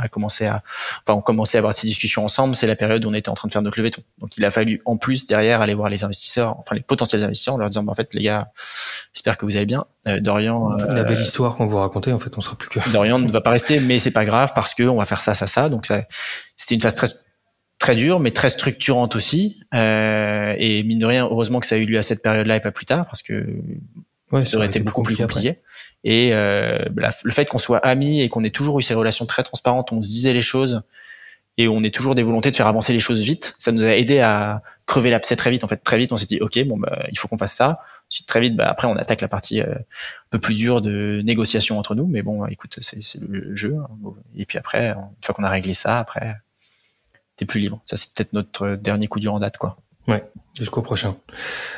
a commencé à, enfin, on commençait à avoir ces discussions ensemble. C'est la période où on était en train de faire notre levée de fonds. Donc, il a fallu en plus derrière aller voir les investisseurs, enfin les potentiels investisseurs, en leur disant, bah, en fait, les gars, j'espère que vous allez bien. Euh, Dorian, euh, la belle histoire qu'on vous racontait, en fait, on sera plus que. Dorian ne va pas rester, mais c'est pas grave parce que on va faire ça, ça, ça. Donc, ça, c'était une phase très très dure, mais très structurante aussi. Euh, et mine de rien, heureusement que ça a eu lieu à cette période-là et pas plus tard, parce que ouais, ça aurait été beaucoup plus compliqué. Et euh, le fait qu'on soit amis et qu'on ait toujours eu ces relations très transparentes, on se disait les choses et on est toujours des volontés de faire avancer les choses vite. Ça nous a aidé à crever l'abcès très vite. En fait, très vite, on s'est dit ok, bon bah il faut qu'on fasse ça. Ensuite, très vite, bah, après on attaque la partie euh, un peu plus dure de négociation entre nous. Mais bon, écoute, c'est le jeu. Hein. Et puis après, une fois qu'on a réglé ça, après t'es plus libre. Ça c'est peut-être notre dernier coup dur en date, quoi. Ouais, jusqu'au prochain.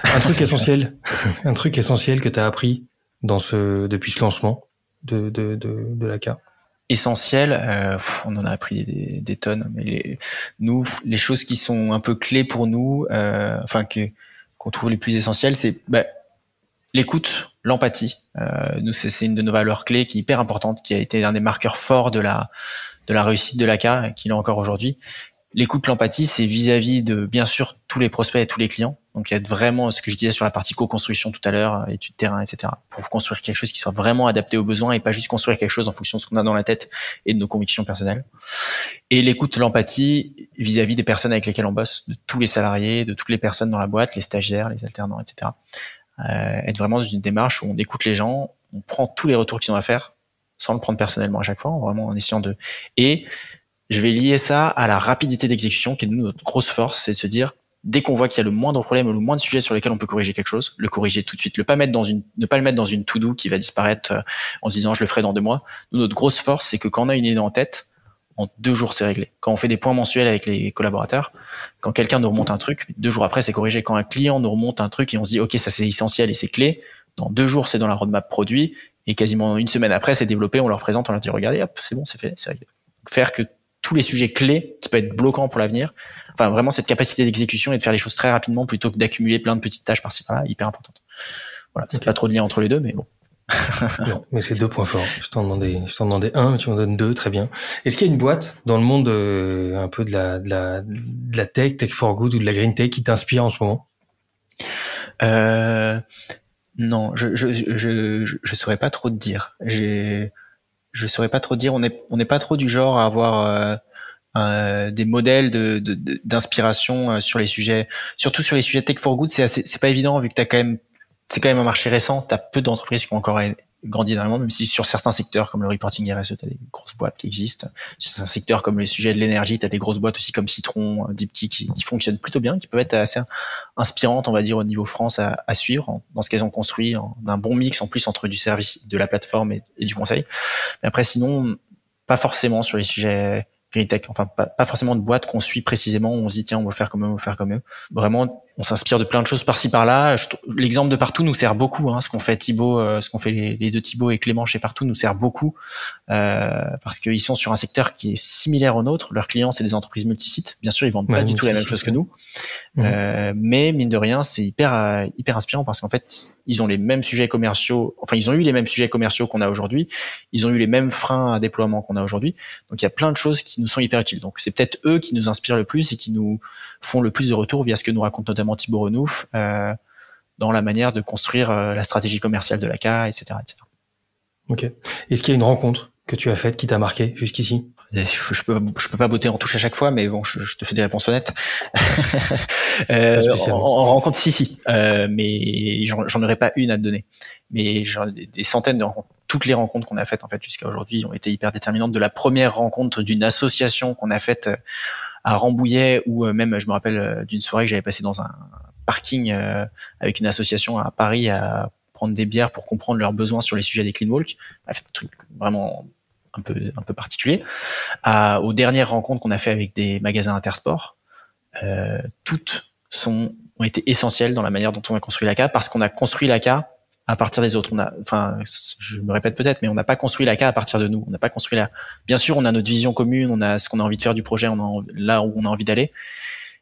Un truc essentiel, un truc essentiel que t'as appris dans ce depuis ce lancement de de de, de la carte essentiel. Euh, on en a appris des, des tonnes, mais les, nous, les choses qui sont un peu clés pour nous, euh, enfin qu'on trouve les plus essentielles, c'est bah, l'écoute, l'empathie. Euh, nous, c'est une de nos valeurs clés qui est hyper importante, qui a été un des marqueurs forts de la de la réussite de l'ACA, qui l'est encore aujourd'hui. L'écoute, l'empathie, c'est vis-à-vis de bien sûr tous les prospects et tous les clients. Donc a vraiment ce que je disais sur la partie co-construction tout à l'heure, études terrain, etc. Pour construire quelque chose qui soit vraiment adapté aux besoins et pas juste construire quelque chose en fonction de ce qu'on a dans la tête et de nos convictions personnelles. Et l'écoute, l'empathie vis-à-vis des personnes avec lesquelles on bosse, de tous les salariés, de toutes les personnes dans la boîte, les stagiaires, les alternants, etc. Euh, être vraiment dans une démarche où on écoute les gens, on prend tous les retours qu'ils ont à faire sans le prendre personnellement à chaque fois, vraiment en essayant de et je vais lier ça à la rapidité d'exécution qui est notre grosse force, c'est de se dire dès qu'on voit qu'il y a le moindre problème ou le moindre sujet sur lequel on peut corriger quelque chose, le corriger tout de suite, le pas mettre dans une, ne pas le mettre dans une to-do qui va disparaître euh, en se disant je le ferai dans deux mois. Nous, notre grosse force, c'est que quand on a une idée en tête, en deux jours c'est réglé. Quand on fait des points mensuels avec les collaborateurs, quand quelqu'un nous remonte un truc, deux jours après c'est corrigé. Quand un client nous remonte un truc et on se dit ok ça c'est essentiel et c'est clé, dans deux jours c'est dans la roadmap produit et quasiment une semaine après c'est développé, on leur présente, on leur dit regardez hop c'est bon c'est fait, c'est réglé. Faire que tous les sujets clés qui peuvent être bloquants pour l'avenir. Enfin, vraiment cette capacité d'exécution et de faire les choses très rapidement plutôt que d'accumuler plein de petites tâches par-ci par-là, hyper importante. Voilà, c'est pas trop de lien entre les deux, mais bon. mais c'est deux points forts. Je t'en demandais, je t'en demandais un, mais tu m'en donnes deux, très bien. Est-ce qu'il y a une boîte dans le monde euh, un peu de la, de la, de la tech, tech for good ou de la green tech qui t'inspire en ce moment? Euh, Non, je, je, je, je, je saurais pas trop te dire. J'ai je saurais pas trop dire. On n'est pas trop du genre à avoir euh, des modèles d'inspiration euh, sur les sujets, surtout sur les sujets tech for good. C'est c'est pas évident vu que t'as quand même c'est quand même un marché récent. T'as peu d'entreprises qui ont encore grandi énormément, même si sur certains secteurs comme le reporting RSE, tu as des grosses boîtes qui existent. Sur certains secteurs comme les sujets de l'énergie, tu as des grosses boîtes aussi comme Citron, Dipty qui, qui fonctionnent plutôt bien, qui peuvent être assez inspirantes, on va dire, au niveau France à, suivre dans ce qu'elles ont construit, d'un bon mix en plus entre du service, de la plateforme et, du conseil. Mais après, sinon, pas forcément sur les sujets green tech, enfin pas, forcément de boîte qu'on suit précisément, on se dit tiens on va faire comme eux, on va faire comme eux. Vraiment on s'inspire de plein de choses par-ci par-là. L'exemple de partout nous sert beaucoup. Hein. Ce qu'on fait Thibaut, euh, ce qu'on fait les, deux Thibaut et Clément chez partout nous sert beaucoup euh, parce qu'ils sont sur un secteur qui est similaire au nôtre. Leurs clients c'est des entreprises multisites. Bien sûr ils vendent pas du tout la même chose que nous, euh, mais mine de rien c'est hyper euh, hyper inspirant parce qu'en fait ils ont les mêmes sujets commerciaux. Enfin ils ont eu les mêmes sujets commerciaux qu'on a aujourd'hui. Ils ont eu les mêmes freins à déploiement qu'on a aujourd'hui. Donc il y a plein de choses qui nous sont hyper utiles. Donc c'est peut-être eux qui nous inspirent le plus et qui nous font le plus de retours via ce que nous raconte notamment Thibaut Renouf euh, dans la manière de construire euh, la stratégie commerciale de l'ACA, etc., etc. Ok. Est-ce qu'il y a une rencontre que tu as faite qui t'a marqué jusqu'ici? Je peux je peux pas botter en touche à chaque fois mais bon je, te fais des réponses honnêtes euh, en, rencontre si si euh, mais j'en aurais pas une à te donner mais des, des centaines de rencontres toutes les rencontres qu'on a faites en fait jusqu'à aujourd'hui ont été hyper déterminantes. De la première rencontre d'une association qu'on a faite à Rambouillet, ou même, je me rappelle d'une soirée que j'avais passée dans un parking avec une association à Paris à prendre des bières pour comprendre leurs besoins sur les sujets des clean walk. Bref, truc vraiment un peu un peu particulier. À, aux dernières rencontres qu'on a fait avec des magasins intersport, euh, toutes sont ont été essentielles dans la manière dont on a construit l'ACA parce qu'on a construit l'ACA à partir des autres. On a, enfin, je me répète peut-être, mais on n'a pas construit l'ACA à partir de nous. On n'a pas construit la. Bien sûr, on a notre vision commune, on a ce qu'on a envie de faire du projet, on a là où on a envie d'aller,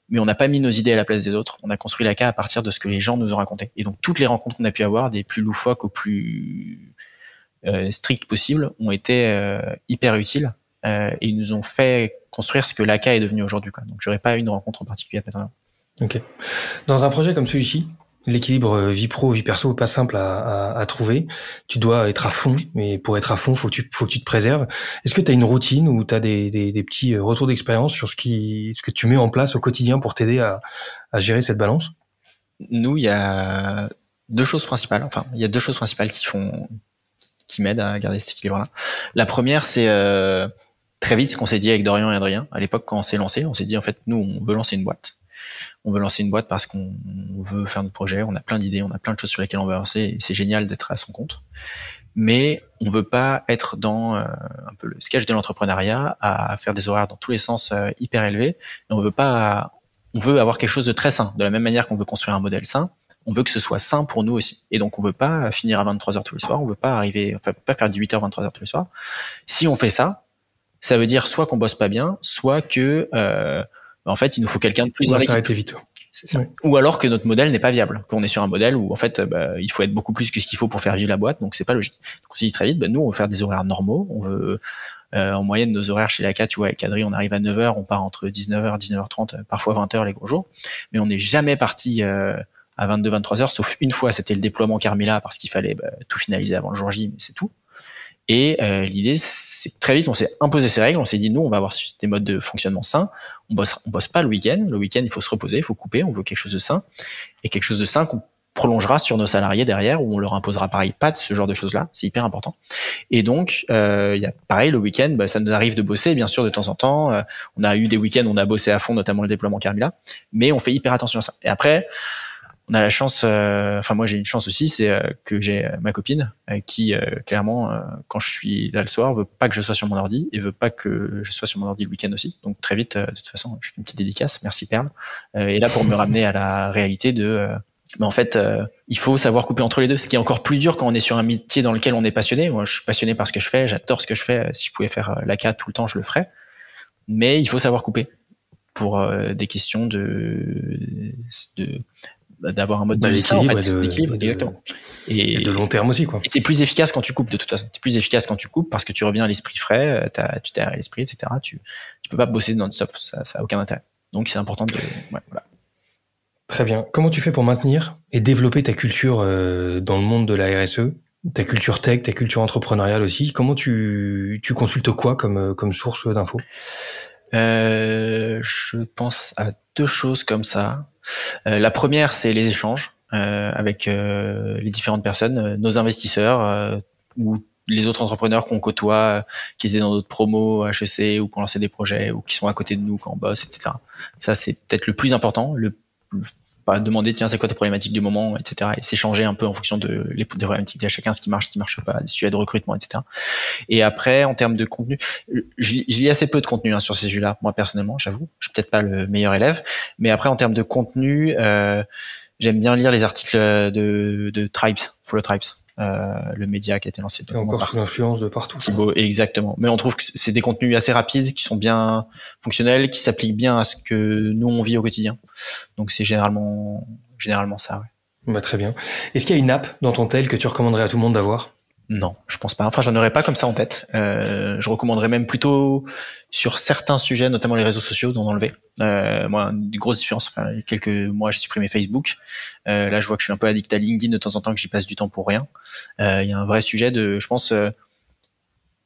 mais on n'a pas mis nos idées à la place des autres. On a construit l'ACA à partir de ce que les gens nous ont raconté. Et donc toutes les rencontres qu'on a pu avoir, des plus loufoques aux plus euh, strictes possibles, ont été euh, hyper utiles euh, et nous ont fait construire ce que l'ACA est devenu aujourd'hui. Donc j'aurais pas une rencontre en particulier à mettre Ok. Dans un projet comme celui-ci, l'équilibre euh, vie pro vie perso pas simple à, à, à, trouver. Tu dois être à fond, mais pour être à fond, faut que tu faut que tu te préserves. Est-ce que tu as une routine ou tu as des, des, des, petits euh, retours d'expérience sur ce qui ce que tu mets en place au quotidien pour t'aider à, à gérer cette balance? Nous, il y a deux choses principales. Enfin, il y a deux choses principales qui font qui m'aident à garder cet équilibre-là. La première, c'est euh, très vite ce qu'on s'est dit avec Dorian et Adrien. À l'époque, quand on s'est lancé, on s'est dit en fait, nous, on veut lancer une boîte on veut lancer une boîte parce qu'on veut faire notre projet, on a plein d'idées, on a plein de choses sur lesquelles on veut avancer, c'est génial d'être à son compte. Mais on veut pas être dans euh, un peu le sketch de l'entrepreneuriat, à faire des horaires dans tous les sens euh, hyper élevés. On veut pas, on veut avoir quelque chose de très sain. De la même manière qu'on veut construire un modèle sain, on veut que ce soit sain pour nous aussi. Et donc on veut pas finir à 23 heures tous les soirs, on veut pas arriver, enfin pas faire 18 h 23 heures tous les soirs. Si on fait ça, ça veut dire soit qu'on bosse pas bien, soit que euh, en fait, il nous faut quelqu'un de plus dans l'équipe. vite. Ça. Ou alors que notre modèle n'est pas viable, qu'on est sur un modèle où en fait bah, il faut être beaucoup plus que ce qu'il faut pour faire vivre la boîte, donc c'est pas logique. Donc on s'est dit très vite, bah, nous on veut faire des horaires normaux, on veut euh, en moyenne nos horaires chez la CAT, tu vois, avec Adri, on arrive à 9h, on part entre 19h, 19h30, parfois 20h les gros jours, mais on n'est jamais parti euh, à 22, 23h, sauf une fois, c'était le déploiement Carmila parce qu'il fallait bah, tout finaliser avant le jour J, mais c'est tout. Et euh, l'idée, c'est très vite, on s'est imposé ces règles, on s'est dit, nous, on va avoir des modes de fonctionnement sains, on bosse, on bosse pas le week-end. Le week-end, il faut se reposer, il faut couper. On veut quelque chose de sain. Et quelque chose de sain qu'on prolongera sur nos salariés derrière où on leur imposera pareil pas de ce genre de choses là c'est hyper important. Et donc euh, il y a pareil le week-end bah, ça nous arrive de bosser bien sûr de temps en temps. Euh, on a eu des week-ends on a bossé à fond notamment le déploiement Carmila. Mais on fait hyper attention à ça. Et après on a la chance, euh, enfin moi j'ai une chance aussi, c'est euh, que j'ai euh, ma copine qui clairement, quand je suis là le soir, veut pas que je sois sur mon ordi et veut pas que je sois sur mon ordi le week-end aussi. Donc très vite, de toute façon, je fais une petite dédicace, merci Perle. et là pour me ramener à la réalité de, mais en fait, il faut savoir couper entre les deux. Ce qui est encore plus dur quand on est sur un métier dans lequel on est passionné. Moi, je suis passionné par ce que je fais, j'adore ce que je fais. Si je pouvais faire la tout le temps, je le ferais. Mais il faut savoir couper pour des questions de, de d'avoir un mode bah, d'équilibre, en fait, exactement. Et, de long terme aussi, quoi. Et t'es plus efficace quand tu coupes, de toute façon. T'es plus efficace quand tu coupes parce que tu reviens à l'esprit frais, as, tu t'es à l'esprit, etc. Tu, tu peux pas bosser non-stop, ça, ça a aucun intérêt. Donc c'est important de, ouais, voilà. Très bien. Comment tu fais pour maintenir et développer ta culture euh, dans le monde de la RSE, ta culture tech, ta culture entrepreneuriale aussi Comment tu, tu consultes quoi comme, euh, comme source d'infos? Euh, Je pense à deux choses comme ça. Euh, la première, c'est les échanges euh, avec euh, les différentes personnes, nos investisseurs ou les autres entrepreneurs qu'on côtoie, qui étaient dans d'autres promos HEC ou qui ont lancé des projets ou qui sont à côté de nous quand on bosse, etc. Ça, c'est peut-être le plus important, demander tiens c'est quoi ta problématique du moment etc et s'échanger un peu en fonction de les des problématiques de chacun ce qui marche ce qui marche pas des sujets de recrutement etc et après en termes de contenu je, lis assez peu de contenu hein, sur ces sujets là moi personnellement j'avoue. Je suis peut-être pas le meilleur élève. Mais après en termes de contenu euh, j'aime bien lire les articles de, de Tribes Follow Tribes le média qui a été lancé. encore sous l'influence de partout. Thibaut, exactement. Mais on trouve que c'est des contenus assez rapides, qui sont bien fonctionnels, qui s'appliquent bien à ce que nous on vit au quotidien. Donc c'est généralement généralement ça. Ouais. Bah, très bien. Est-ce qu'il y a une app dans ton tel que tu recommanderais à tout le monde d'avoir? Non, je pense pas. Enfin, j'en aurais pas comme ça en tête. Euh, je recommanderais même plutôt sur certains sujets, notamment les réseaux sociaux, d'en enlever. Euh, moi, une grosse différence. Enfin, il y a quelques mois, j'ai supprimé Facebook. Euh, là, je vois que je suis un peu addict à LinkedIn de temps en temps, que j'y passe du temps pour rien. Euh, il y a un vrai sujet de, je pense, euh,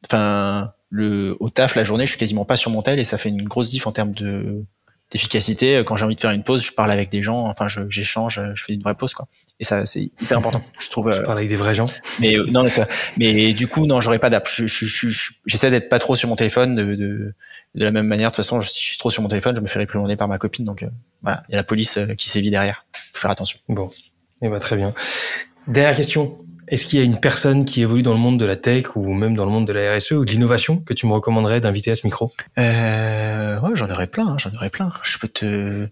enfin, le au taf la journée, je suis quasiment pas sur mon tel et ça fait une grosse diff en termes de d'efficacité. Quand j'ai envie de faire une pause, je parle avec des gens. Enfin, j'échange, je, fais une vraie pause, quoi. Et ça, c'est hyper important. Je trouve. Je parle avec des vrais gens. Mais non, mais, mais du coup, non, j'aurais pas d'app. J'essaie d'être pas trop sur mon téléphone. De, de, de la même manière, de toute façon, si je suis trop sur mon téléphone, je me fais réprimonder par ma copine. Donc voilà, il y a la police qui sévit derrière. Faut faire attention. Bon, et eh ben, très bien. Dernière question. Est-ce qu'il y a une personne qui évolue dans le monde de la tech ou même dans le monde de la RSE ou de l'innovation que tu me recommanderais d'inviter à ce micro? Euh, Ouais, j'en aurais plein, hein, j'en aurais plein. Je peux te,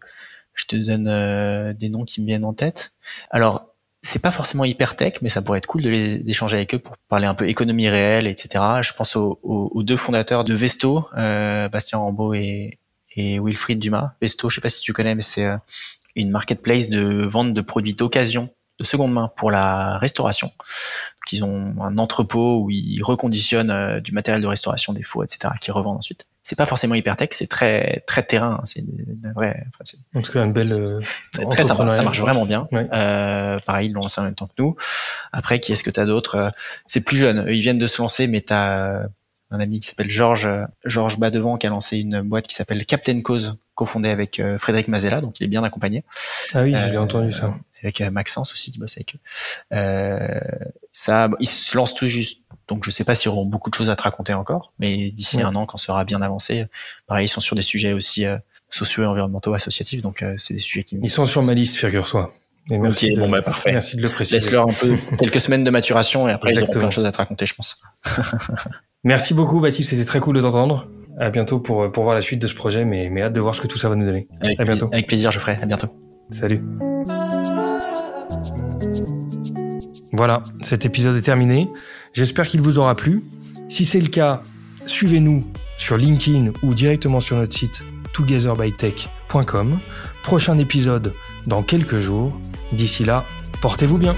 je te donne euh, des noms qui me viennent en tête. Alors, c'est pas forcément hyper tech, mais ça pourrait être cool d'échanger avec eux pour parler un peu économie réelle, etc. Je pense aux, aux, deux fondateurs de Vesto, euh, Bastien Rambaud et, et Wilfried Dumas. Vesto, je sais pas si tu connais, mais c'est euh, une marketplace de vente de produits d'occasion de seconde main pour la restauration. Donc, ils ont un entrepôt où ils reconditionnent euh, du matériel de restauration, des faux, etc., qu'ils revendent ensuite. C'est pas forcément hyper tech, c'est très très terrain. Hein, c'est vrai. en tout cas, une belle. Euh, très, sympa, ça marche vraiment bien. Euh, pareil, ils l'ont lancé en même temps que nous. Après, qui est-ce que t'as d'autres euh, C'est plus jeune. Ils viennent de se lancer, mais t'as un ami qui s'appelle Georges Georges Badevant qui a lancé une boîte qui s'appelle Captain Cause, cofondée avec Frédéric Mazella, donc il est bien accompagné. Ah oui, j'ai entendu ça avec euh, Maxence aussi qui bosse avec eux. Euh, ça, ils se lancent tout juste, donc je sais pas s'ils auront beaucoup de choses à te raconter encore, mais d'ici un an, quand ça sera bien avancé, pareil, ils sont sur des sujets aussi euh, sociaux et environnementaux associatifs, donc euh, c'est des sujets qui. Ils sont sur ma liste, figure-toi. Et merci, bon, bah, parfait. merci de le préciser. Laisse-leur un peu quelques semaines de maturation et après ils auront plein de choses à te raconter, je pense. merci beaucoup, Baptiste. C'était très cool de t'entendre. À bientôt pour, pour voir la suite de ce projet, mais, mais hâte de voir ce que tout ça va nous donner. Avec à bientôt. Avec plaisir, je ferai. À bientôt. Salut. Voilà, cet épisode est terminé. J'espère qu'il vous aura plu. Si c'est le cas, suivez-nous sur LinkedIn ou directement sur notre site togetherbytech.com. Prochain épisode dans quelques jours. D'ici là, portez-vous bien.